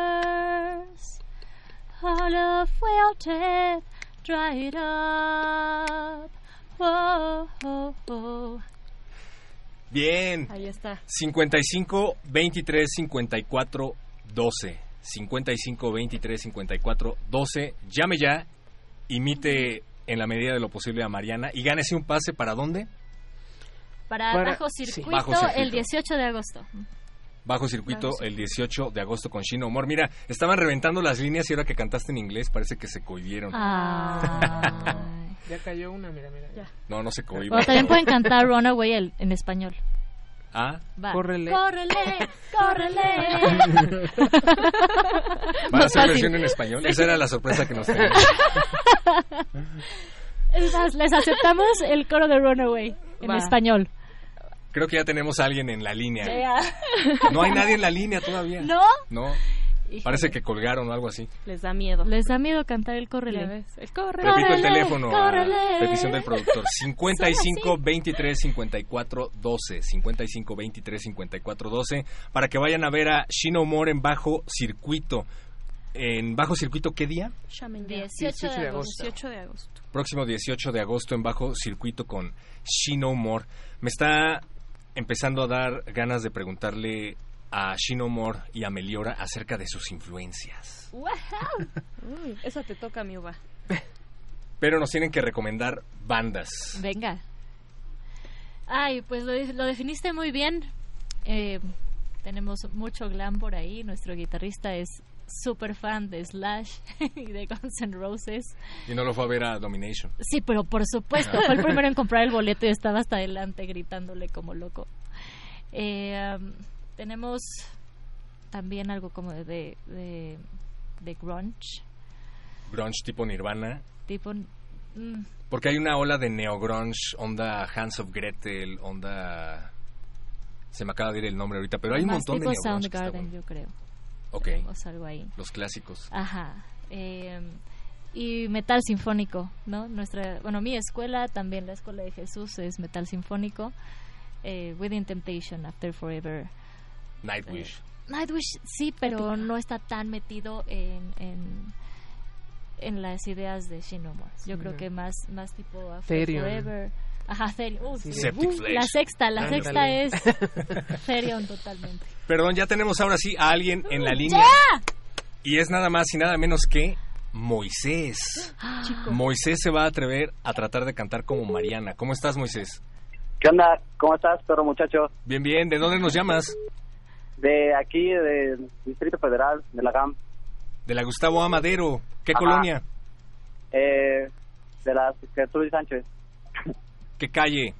all of wilted, dried up. Oh, oh, oh. Bien. Ahí está. 55 23 54 12. 55 23 54 12. Llame ya. Imite en la medida de lo posible a Mariana y gánese un pase para dónde? Para, Para- Bajo, sí. circuito, Bajo Circuito. el 18 de agosto. Bajo circuito Bajo el 18 de agosto con Shino Humor. Mira, estaban reventando las líneas y ahora que cantaste en inglés parece que se cohibieron. Ah. Ya cayó una, mira, mira. No, no se cohibieron. Bueno, también pueden cantar Runaway el- en español. Ah, Va. Córrele. Córrele, córrele. ¿van a hacer fácil. versión en español? Esa era la sorpresa que nos. Es más, les aceptamos el coro de Runaway en Va. español. Creo que ya tenemos a alguien en la línea. Ya. No hay nadie en la línea todavía. ¿No? No. Parece que colgaron o algo así. Les da miedo. Les da miedo cantar el córrele. El corre. Repito el Córrele, teléfono córrele. a petición del productor 55 23 54 12 55 23 54 12 para que vayan a ver a Shino More en bajo circuito. ¿En bajo circuito qué día? Llamen ya. 18 de agosto. 18 de agosto. Próximo 18 de agosto en bajo circuito con Shino More. Me está empezando a dar ganas de preguntarle a Shino More y a Meliora acerca de sus influencias. Uy, eso te toca, mi uva. Pero nos tienen que recomendar bandas. Venga. Ay, pues lo, lo definiste muy bien. Eh, tenemos mucho glam por ahí. Nuestro guitarrista es súper fan de Slash y de Guns N' Roses. Y no lo fue a ver a Domination. Sí, pero por supuesto, fue el primero en comprar el boleto y estaba hasta adelante gritándole como loco. Eh, um, tenemos también algo como de, de, de grunge, Grunge tipo Nirvana. tipo... mm, Porque hay una ola de neo-grunge, onda Hands of Gretel, onda... Se me acaba de ir el nombre ahorita, pero hay un montón de tipo neo-grunge que está Soundgarden, bueno. yo creo. Ok, algo ahí. los clásicos. Ajá. Eh, y metal sinfónico, ¿no? Nuestra, bueno, mi escuela, también la escuela de Jesús es metal sinfónico. Eh, Within Temptation, After Forever. Nightwish. Nightwish sí, pero no está tan metido en, en, en las ideas de Shinomore. Yo creo que más, más tipo After. Forever. Ajá, Therion. Uh, sí. Uh, la sexta, la Ándale. sexta es Therion totalmente. Perdón, ya tenemos ahora sí a alguien en la línea. ¡Ya! Y es nada más y nada menos que Moisés. Moisés se va a atrever a tratar de cantar como Mariana. ¿Cómo estás, Moisés? ¿Qué onda? ¿Cómo estás, perro muchacho? Bien, bien. ¿De dónde nos llamas? De aquí, del Distrito Federal, de la GAM. De la Gustavo Amadero. ¿Qué Ajá. colonia? Eh, de la Gertrudis Sánchez. ¿Qué calle?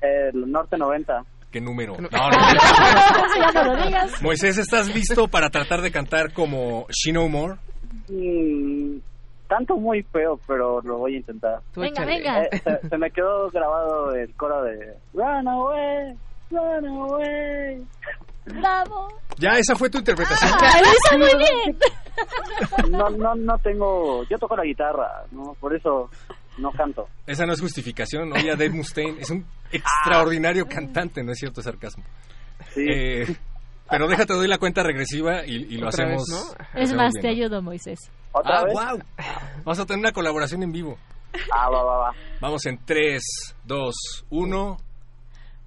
El Norte 90. ¿Qué número? No, no. No. Moisés, ¿estás listo para tratar de cantar como Shino More? Mm, tanto muy feo, pero lo voy a intentar. Venga, venga. Eh, se, se me quedó grabado el coro de Run away, Bravo. Ya, esa fue tu interpretación. Ah, lo hizo muy bien. No, no, no tengo. Yo toco la guitarra, ¿no? Por eso no canto. Esa no es justificación. Oye, Dave Mustaine es un extraordinario cantante, no es cierto sarcasmo. Eh, pero déjate, doy la cuenta regresiva y, y lo hacemos. vez, ¿no? lo Es hacemos más, bien, te ayudo, Moisés. ¿Otra Ah, vez? wow. Vamos a tener una colaboración en vivo. Ah, va, va, va. Vamos en 3, 2, 1.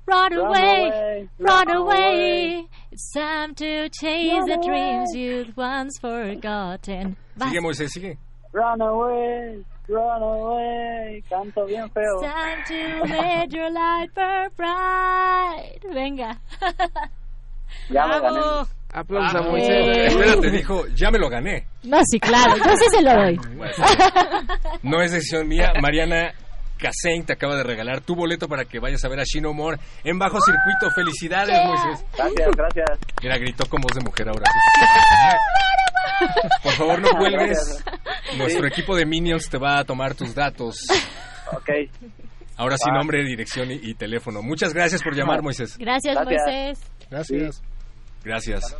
Run away, run away. It's time to chase Run the away. dreams you'd once forgotten. Sigue, Moisés, sigue. Run away, run away. Canto bien feo. It's time to let your light burn bright. Venga. Ya me gané. Aplausos a Moisés. Espérate, dijo, ya me lo gané. No, sí, claro. Yo sí se lo doy. Bueno, no es decisión mía. Mariana Casein te acaba de regalar tu boleto para que vayas a ver a Shino More en bajo circuito. Felicidades, Moisés. Gracias, gracias. Mira, gritó con voz de mujer ahora sí. Por favor, no cuelgues. Nuestro equipo de Minions te va a tomar tus datos. Ok. Ahora sí, nombre, dirección y, y teléfono. Muchas gracias por llamar, Moisés. Gracias, Gracias. Moisés. Gracias. Gracias.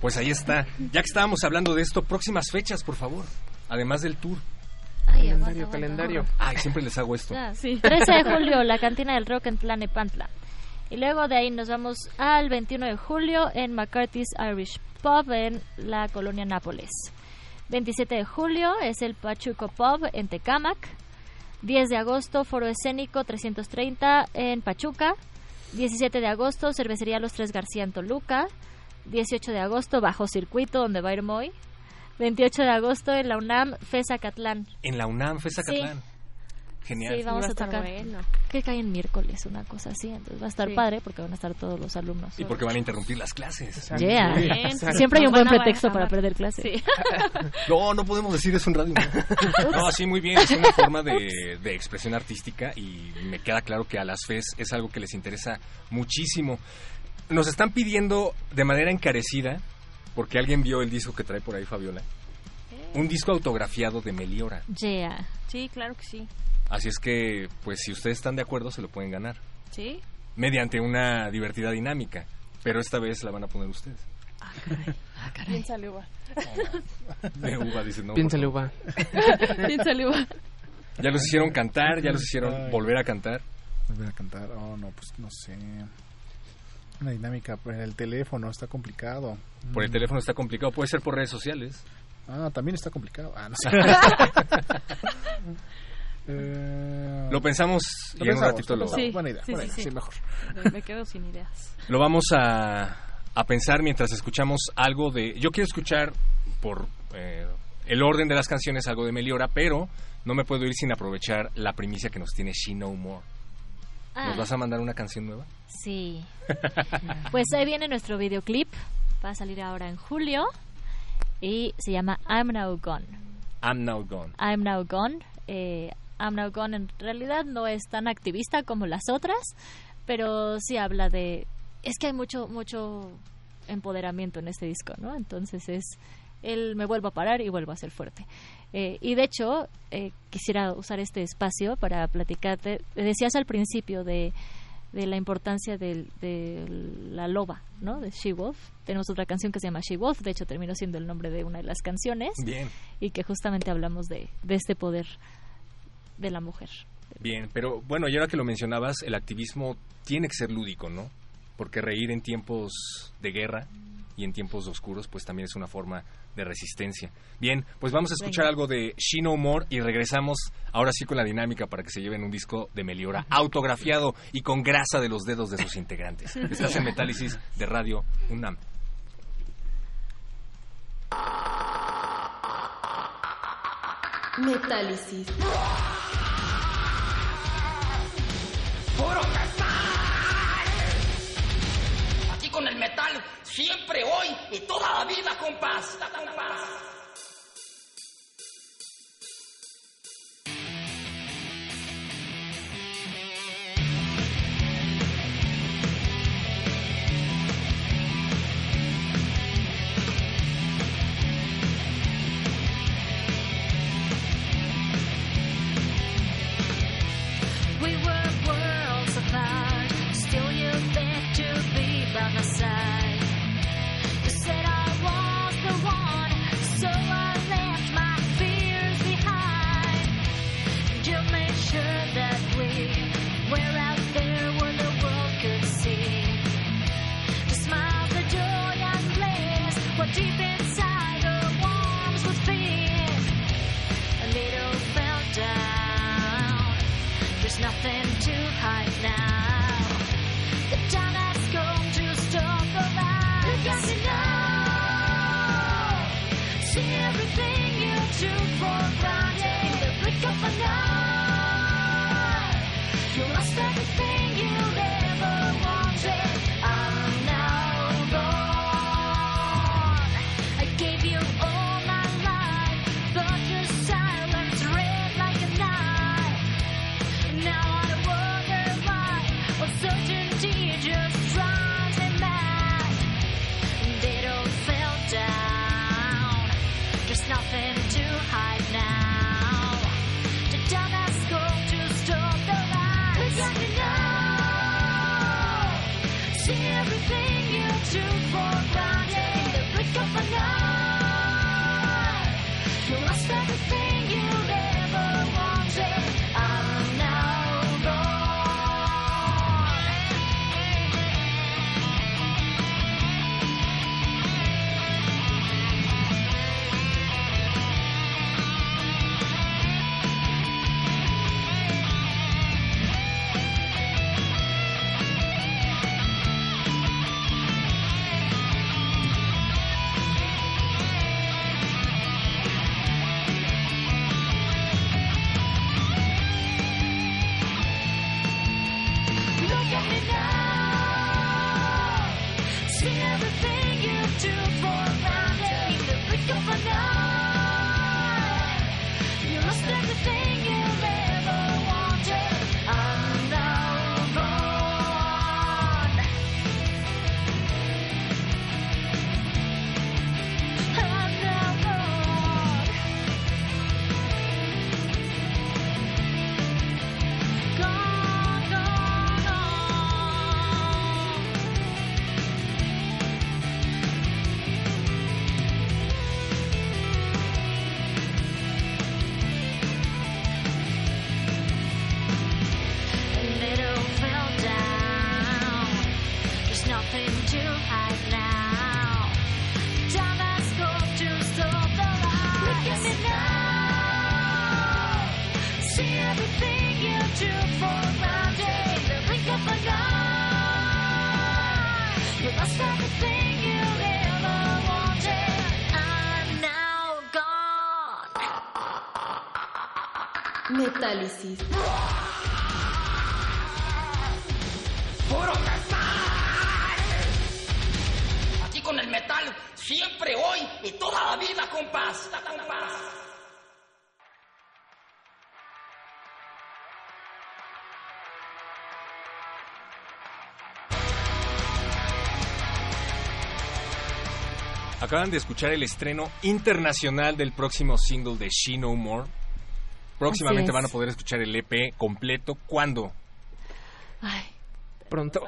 Pues ahí está. Ya que estábamos hablando de esto, próximas fechas, por favor. Además del tour. Ay, Calendario, aguanta, aguanta, calendario. Ay, siempre les hago esto. Ya, sí. 13 de julio, la cantina del rock en Tlanepantla. Y luego de ahí nos vamos al 21 de julio en McCarthy's Irish Pub en la colonia Nápoles. 27 de julio es el Pachuco Pub en Tecámac. 10 de agosto, Foro Escénico 330 en Pachuca. 17 de agosto, Cervecería Los Tres García en Toluca. 18 de agosto, Bajo Circuito, donde va a ir Moy. 28 de agosto en la UNAM, FESA Catlán. En la UNAM, FESA Sí. Catlán. Genial. Sí, vamos Va a estar tocar. bueno. Que cae en miércoles, una cosa así. Entonces va a estar Sí. padre porque van a estar todos los alumnos. Y porque van a interrumpir las clases. Yeah. Siempre hay un buen pretexto para perder clases. Sí. No, no podemos decir eso en radio. No, No, así muy bien. Es una forma de, de expresión artística y me queda claro que a las FES es algo que les interesa muchísimo. Nos están pidiendo de manera encarecida, porque alguien vio el disco que trae por ahí Fabiola, un disco autografiado de Meliora. Yeah. Sí, claro que sí. Así es que, pues si ustedes están de acuerdo, se lo pueden ganar. Sí. Mediante una divertida dinámica. Pero esta vez la van a poner ustedes. Ah, Piénsale, uva. De uva, dice, no. Piénsale, uva. Piénsale, uva. Ya los hicieron cantar, ya los hicieron volver a cantar. Volver a cantar. Oh, no, pues no sé. Una dinámica por el teléfono está complicado. Por el Mm. teléfono está complicado, puede ser por redes sociales. Ah, también está complicado. Ah, no sé. Eh, Lo pensamos lo y en un ratito lo lo, pensamos. Buena idea, Sí, buena sí, idea, sí. sí, mejor. Me- Me quedo sin ideas. lo vamos a, a pensar mientras escuchamos algo de... Yo quiero escuchar por eh, el orden de las canciones algo de Meliora, pero no me puedo ir sin aprovechar la primicia que nos tiene She No More. ¿Nos Ah. vas a mandar una canción nueva? Sí. Pues ahí viene nuestro videoclip. Va a salir ahora en julio. Y se llama I'm Now Gone. I'm Now Gone. I'm Now Gone. Eh, I'm Now Gone en realidad no es tan activista como las otras, pero sí habla de... Es que hay mucho, mucho empoderamiento en este disco, ¿no? Entonces es... Él me vuelvo a parar y vuelvo a ser fuerte. Eh, y de hecho, eh, quisiera usar este espacio para platicarte. Decías al principio de, de la importancia del- de, la loba, ¿no? De She-Wolf. Tenemos otra canción que se llama She-Wolf, de hecho terminó siendo el nombre de una de las canciones. Bien. Y que justamente hablamos de, de este poder de la mujer. Bien, pero bueno, y ahora que lo mencionabas, el activismo tiene que ser lúdico, ¿no? Porque reír en tiempos de guerra y en tiempos oscuros, pues también es una forma de resistencia. Bien, pues vamos a escuchar Venga. algo de She No More y regresamos ahora sí con la dinámica para que se lleven un disco de Meliora autografiado y con grasa de los dedos de sus integrantes. Estás en Metálisis de Radio UNAM. Metálisis. Siempre, hoy y toda la vida, compás. compás. Acaban de escuchar el estreno internacional del próximo single de She No More. Próximamente van a poder escuchar el EP completo. ¿Cuándo? Ay, Pronto.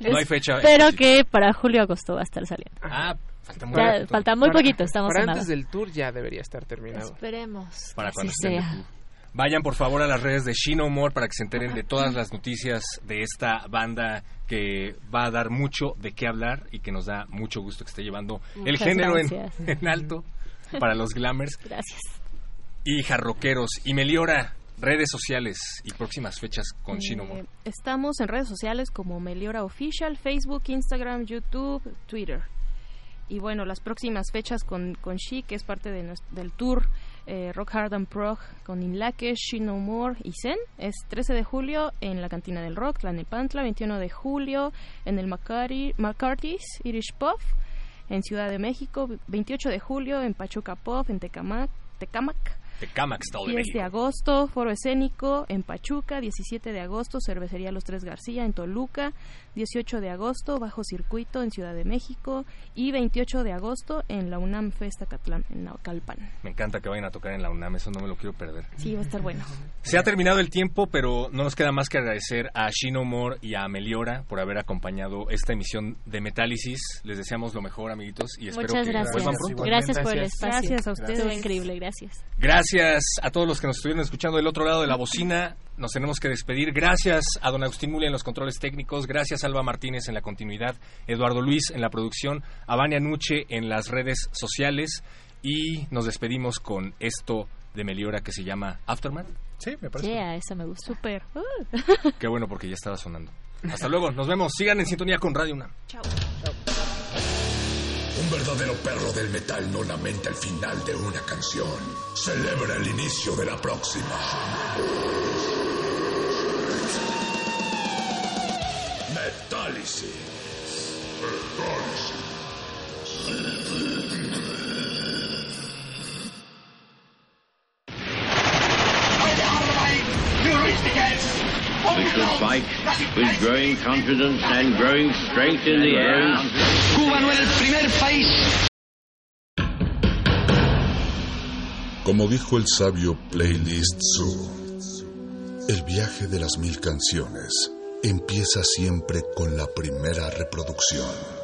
No hay fecha. Espero que para julio agosto va a estar saliendo. Ah, falta muy Ya, poquito. falta muy Para- poquito, estamos para antes nada. del tour ya debería estar terminado. Esperemos. Para cuando de sea. Vayan por favor a las redes de She No More para que se enteren de todas las noticias de esta banda que va a dar mucho de qué hablar y que nos da mucho gusto que esté llevando el género en, en alto para los glamers Gracias. y jarroqueros. Y Meliora, redes sociales y próximas fechas con She No More. Eh, estamos en redes sociales como Meliora Official, Facebook, Instagram, YouTube, Twitter. Y bueno, las próximas fechas con, con She, que es parte de del tour eh, Rock Hard and Prog con Inlaque, She No More y Zen, es 13 de julio en la Cantina del Rock, Tlanepantla, 21 de julio en el Macari- McCarthy's Irish Pub en Ciudad de México, 28 de julio en Pachuca Pub en Tecamac, Tecamac De 10 México. de agosto, Foro Escénico en Pachuca, 17 de agosto, Cervecería Los Tres García en Toluca, 18 de agosto, Bajo Circuito en Ciudad de México y 28 de agosto en la UNAM Festa Catlán en Naucalpan. Me encanta que vayan a tocar en la UNAM, eso no me lo quiero perder. Sí, va a estar bueno. Se ha terminado el tiempo, pero no nos queda más que agradecer a Shino More y a Meliora por haber acompañado esta emisión de Metálisis. Les deseamos lo mejor, amiguitos, y espero Muchas que gracias. vuelvan pronto. Gracias por el espacio. Gracias a ustedes. Estuvo increíble, gracias. Gracias a todos los que nos estuvieron escuchando del otro lado de la bocina. Nos tenemos que despedir. Gracias a don Agustín Muli en los controles técnicos. Gracias a Alba Martínez en la continuidad. Eduardo Luis en la producción. A Vania Nuche en las redes sociales. Y nos despedimos con esto de Meliora que se llama Aftermath. Sí, me parece. Yeah, esa me gusta. Súper. Qué bueno porque ya estaba sonando. Hasta luego. Nos vemos. Sigan en sintonía con Radio UNAM. Un verdadero perro del metal no lamenta el final de una canción. Celebra el inicio de la próxima. Metálisis. We should fight with growing confidence and growing strength in the air. Cuba no era el primer país. Como dijo el sabio Playlist Zoo, el viaje de las mil canciones empieza siempre con la primera reproducción.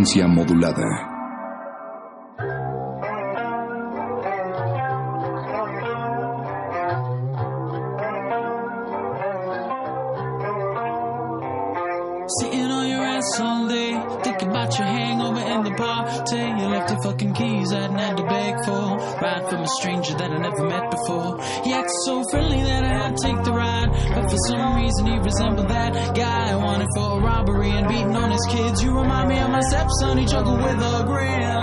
frecuencia modulada. Sitting on your ass all day, thinking about your hangover in the party. You left your fucking keys I'd had to beg for ride from a stranger that I never met before. He acts so friendly that I had to take the ride, but for some reason he resembled that for a robbery and beating on his kids. You remind me of my stepson, he juggled with a grin.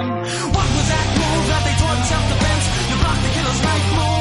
What was that move that they taught in self-defense? You blocked the killer's move.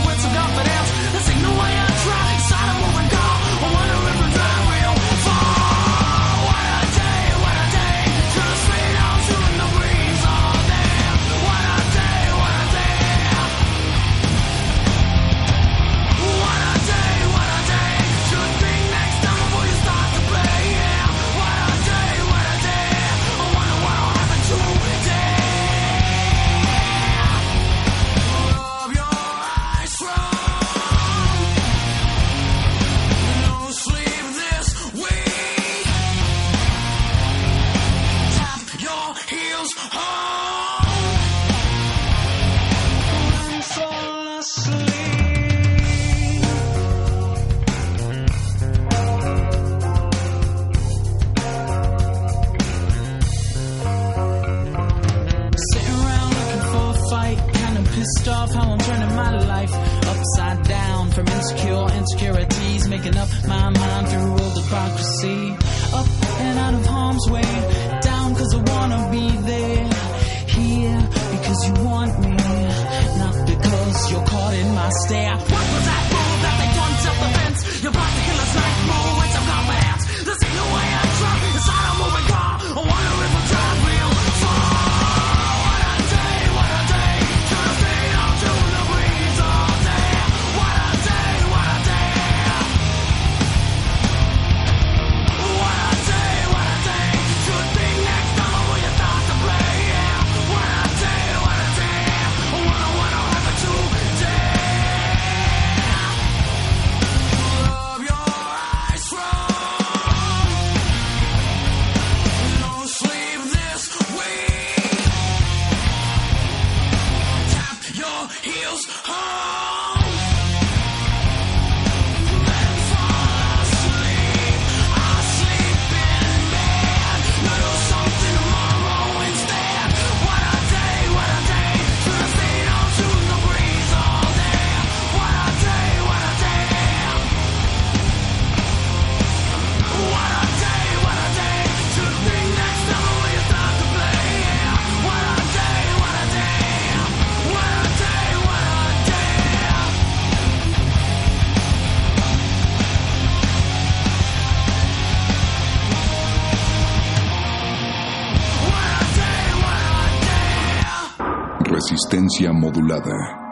Resistencia modulada.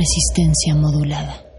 Resistencia modulada.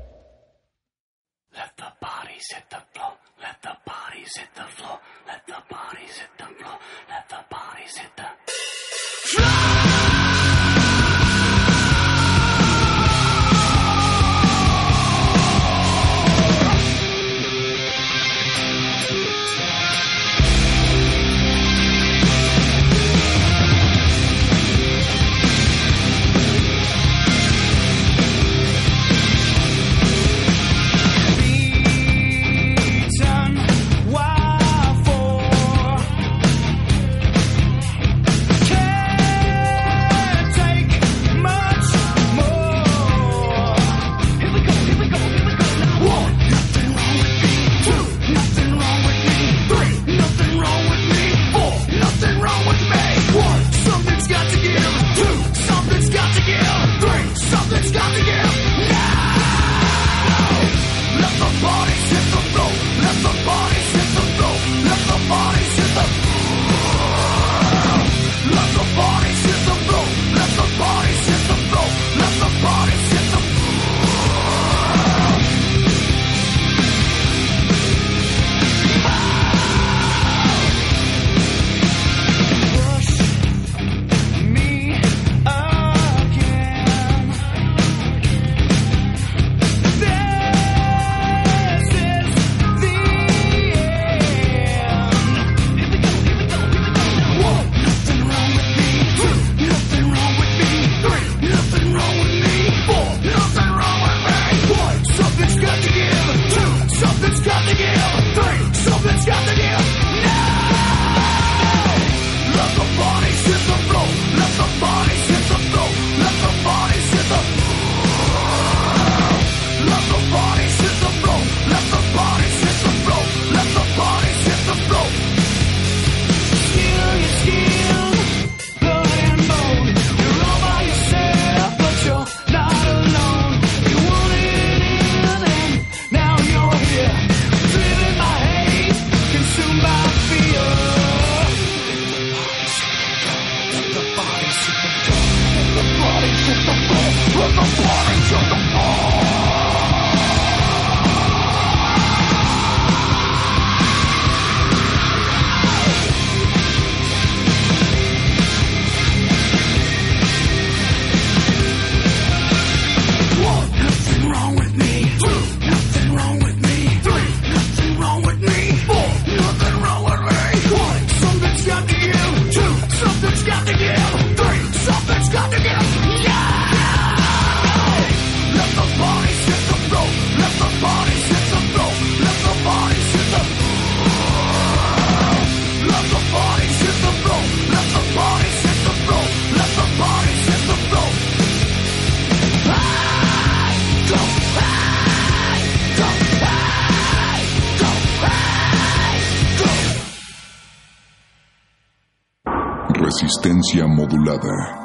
resistencia modulada.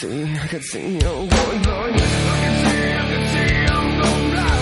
see, I could see oh, you going. I can see, I could see I'm going blind.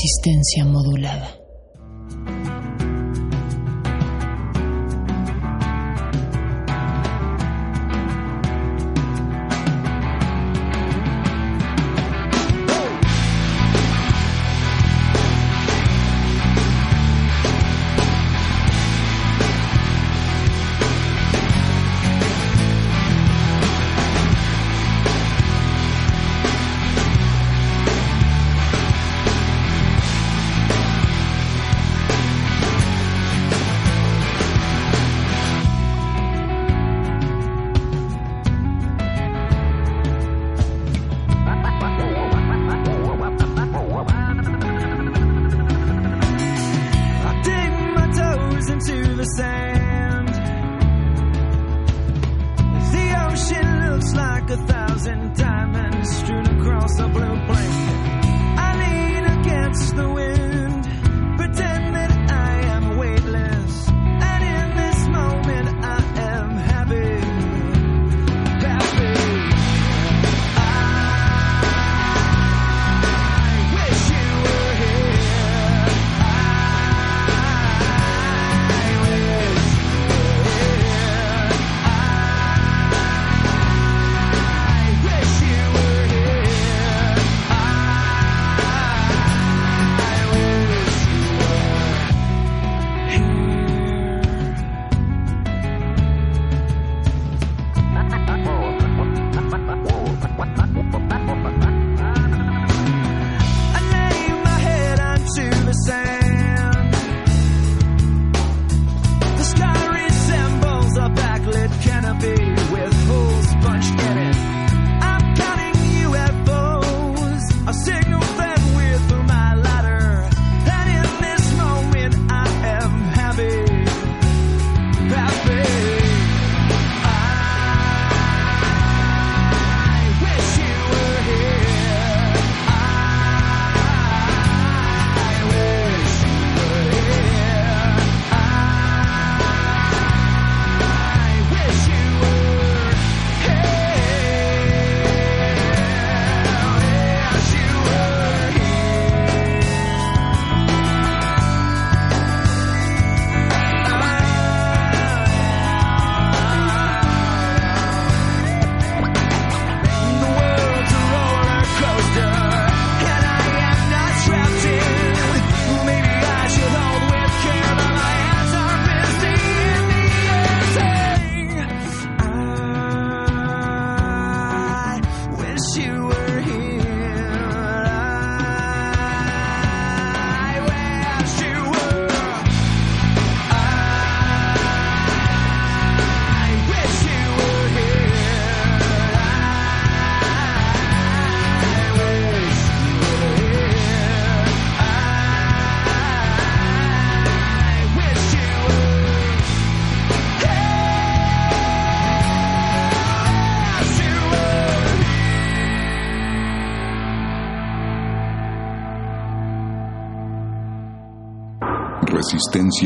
Resistencia modulada.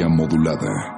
Modulada.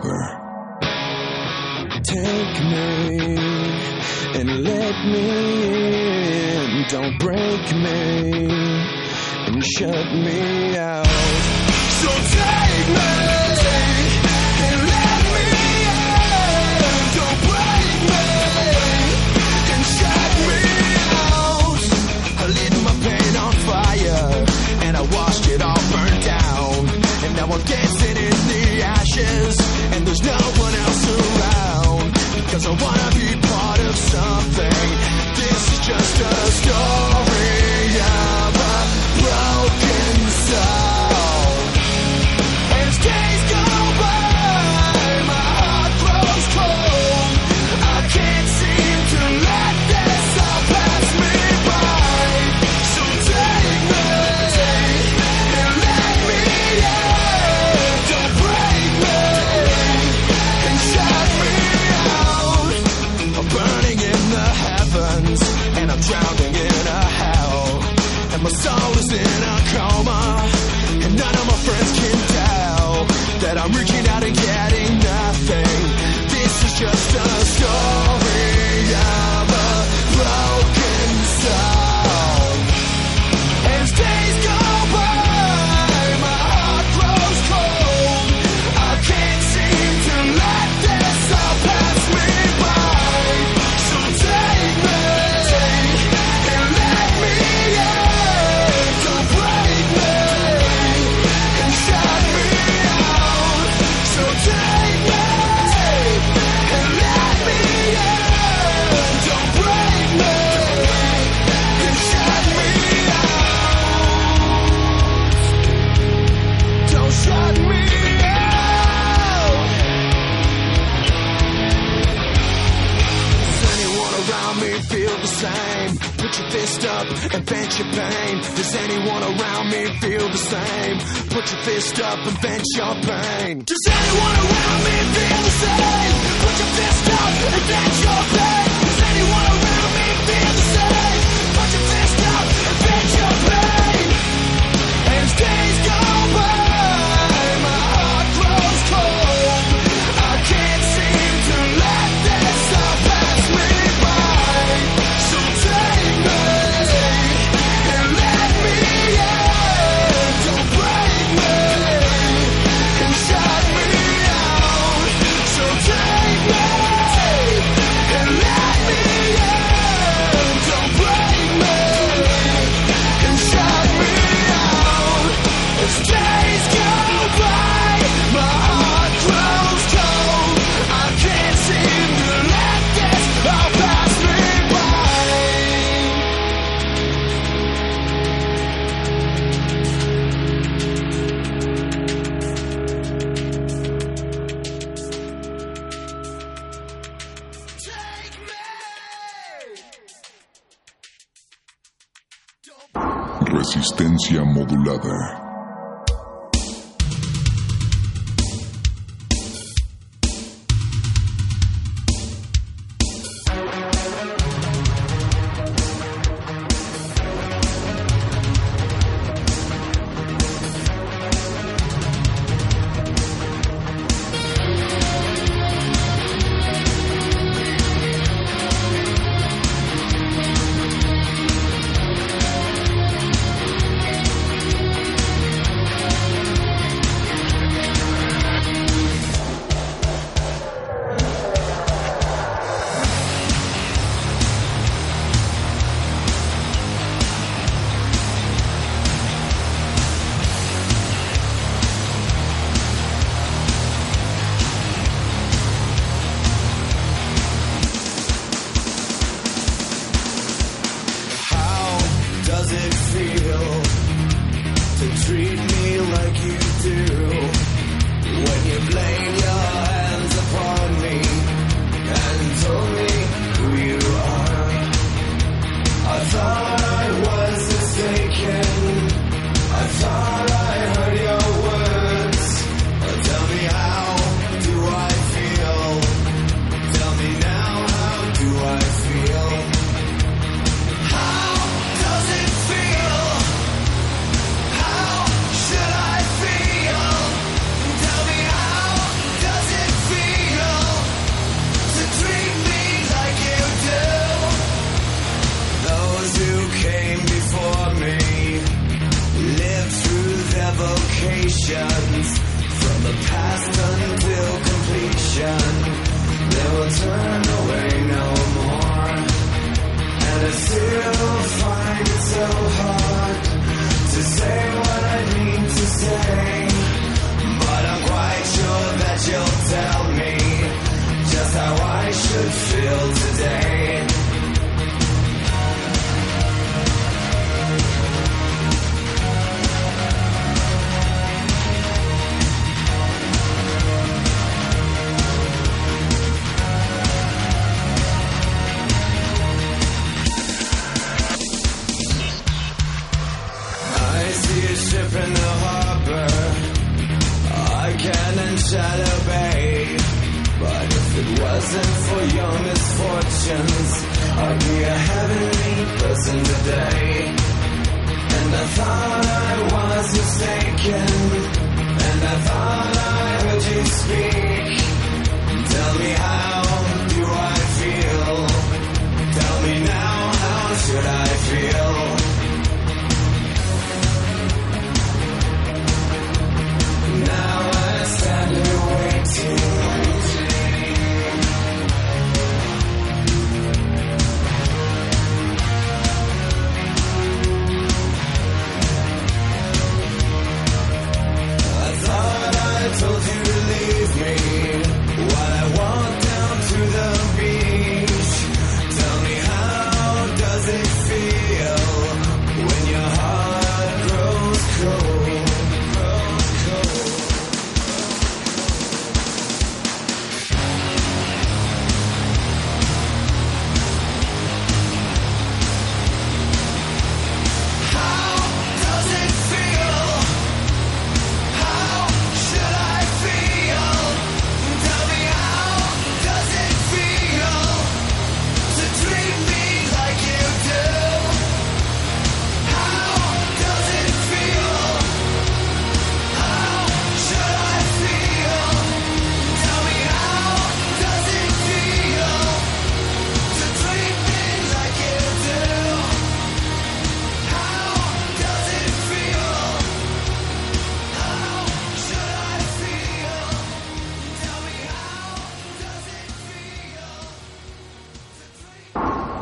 Barber. just a story of a broken soul. fist up and vent your pain. Does anyone around me feel the same? Put your fist up and vent your pain. Does anyone around me feel the same? Put your fist up and vent your pain. Other.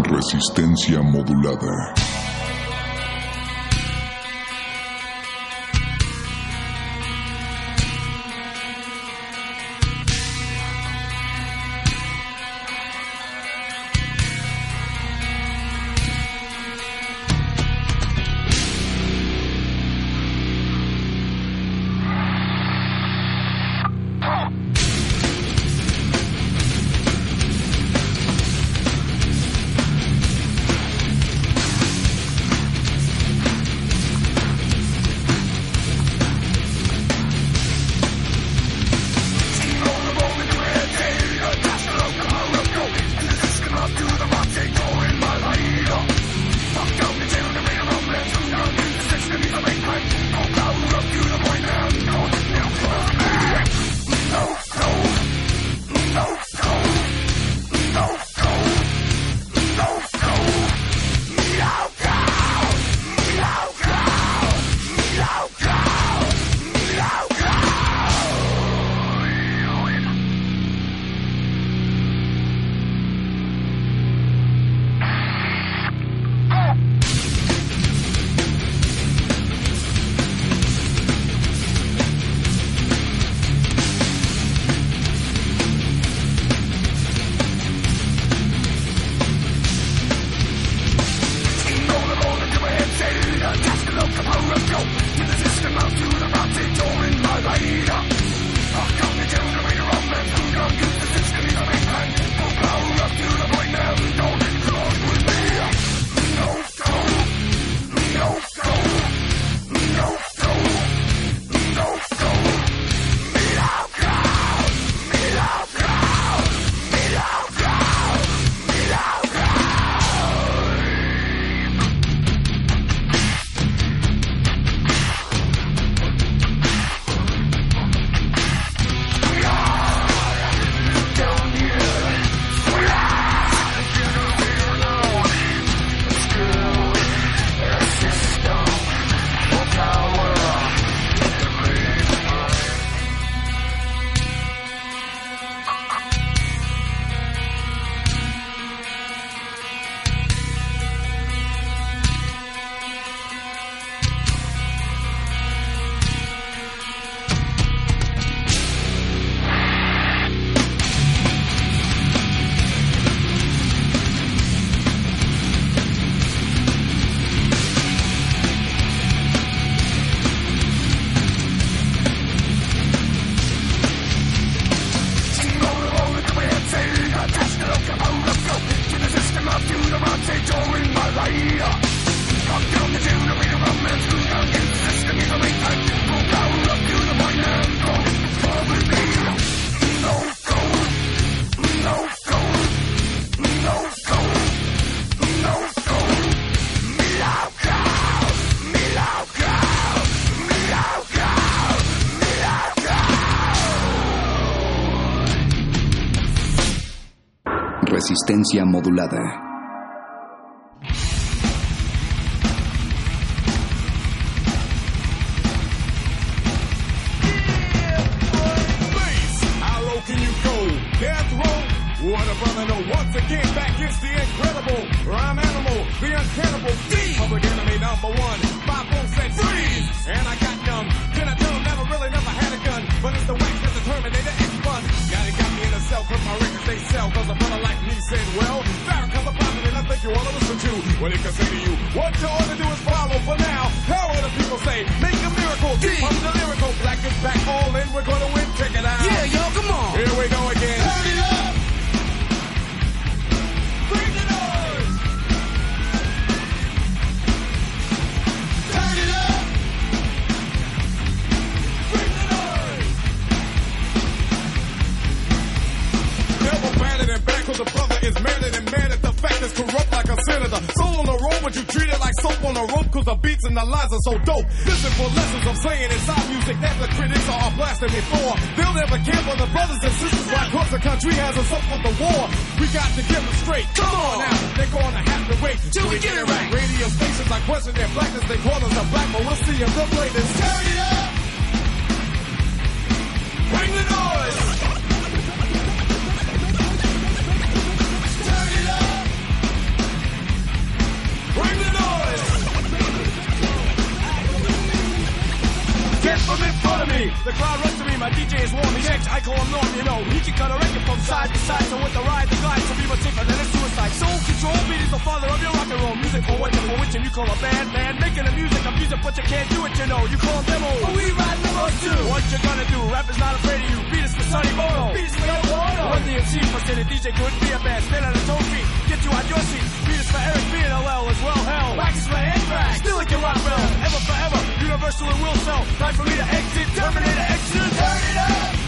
Resistencia modulada. Resistencia modulada. What can you. What you ought to do is follow for now. How will the people say? Make a miracle. Deep from the lyrical. Black is back all in. We're gonna win. On a rope cause the beats and the lines are so dope. Listen for lessons I'm saying inside music that the critics are blasting before. They'll never care for the brothers and sisters why across the country has us up for the war. We got to get them straight. Come on now, they're gonna have to wait till we get it right. Radio stations are question their blackness, they call us a black, but we'll see if they'll play this. It The crowd runs to me. My DJ is warm. He's X. I call him Norm. You know, he can cut a record from side to side. So with the ride, the glide, to be much safer than a suicide. Soul control beat is the father of your rock and roll music. For what for which and you call a band, man. Making the music, a music, but you can't do it. You know, you call them demos. But we ride demos too. What you gonna do? Rap is not afraid of you. Beat us for Sonny Bono. Beat us for Yoko Ono. Run the MC for say the DJ couldn't be a band. Stand on his own feet. Get you out your seat. Us for Eric B and LL as well. Hell, wax is for Anthrax. Still it can rock well. Ever forever. Universal and will sell. Time for me to exit. Terminator exit. Turn it up.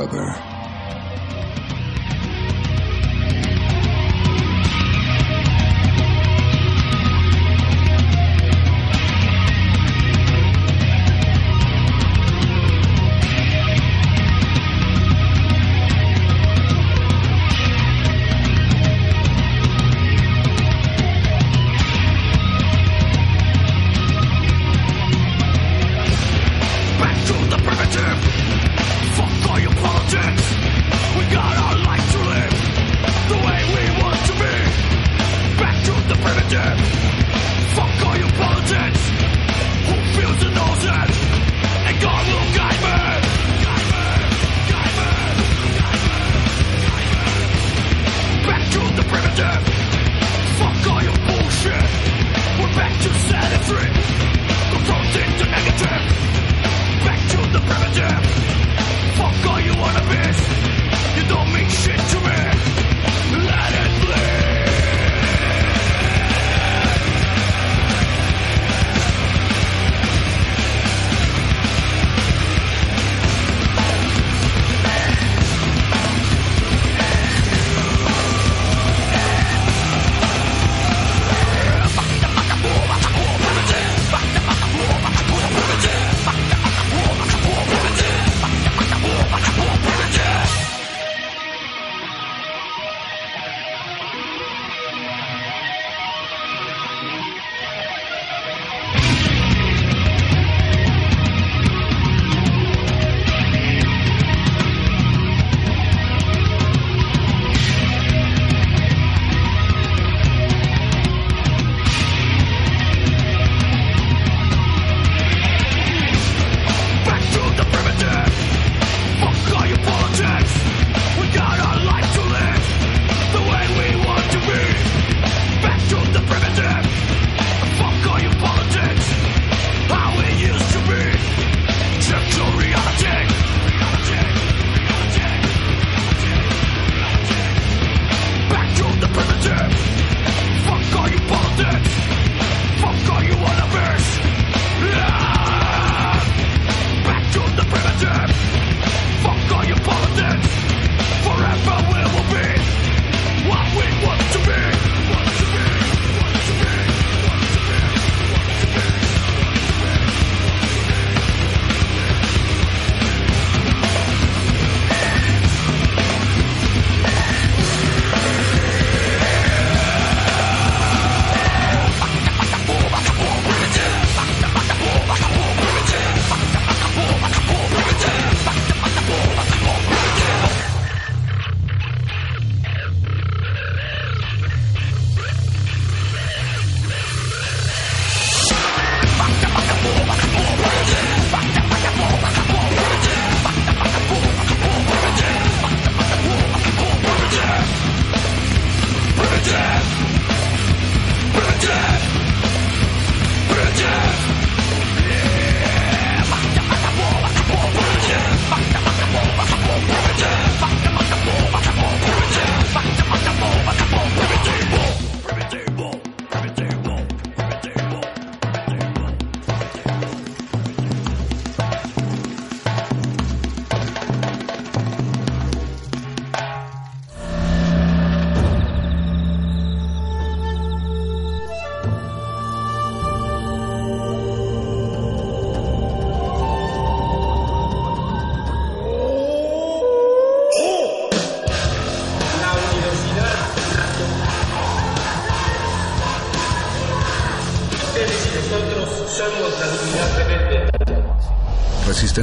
Resistencia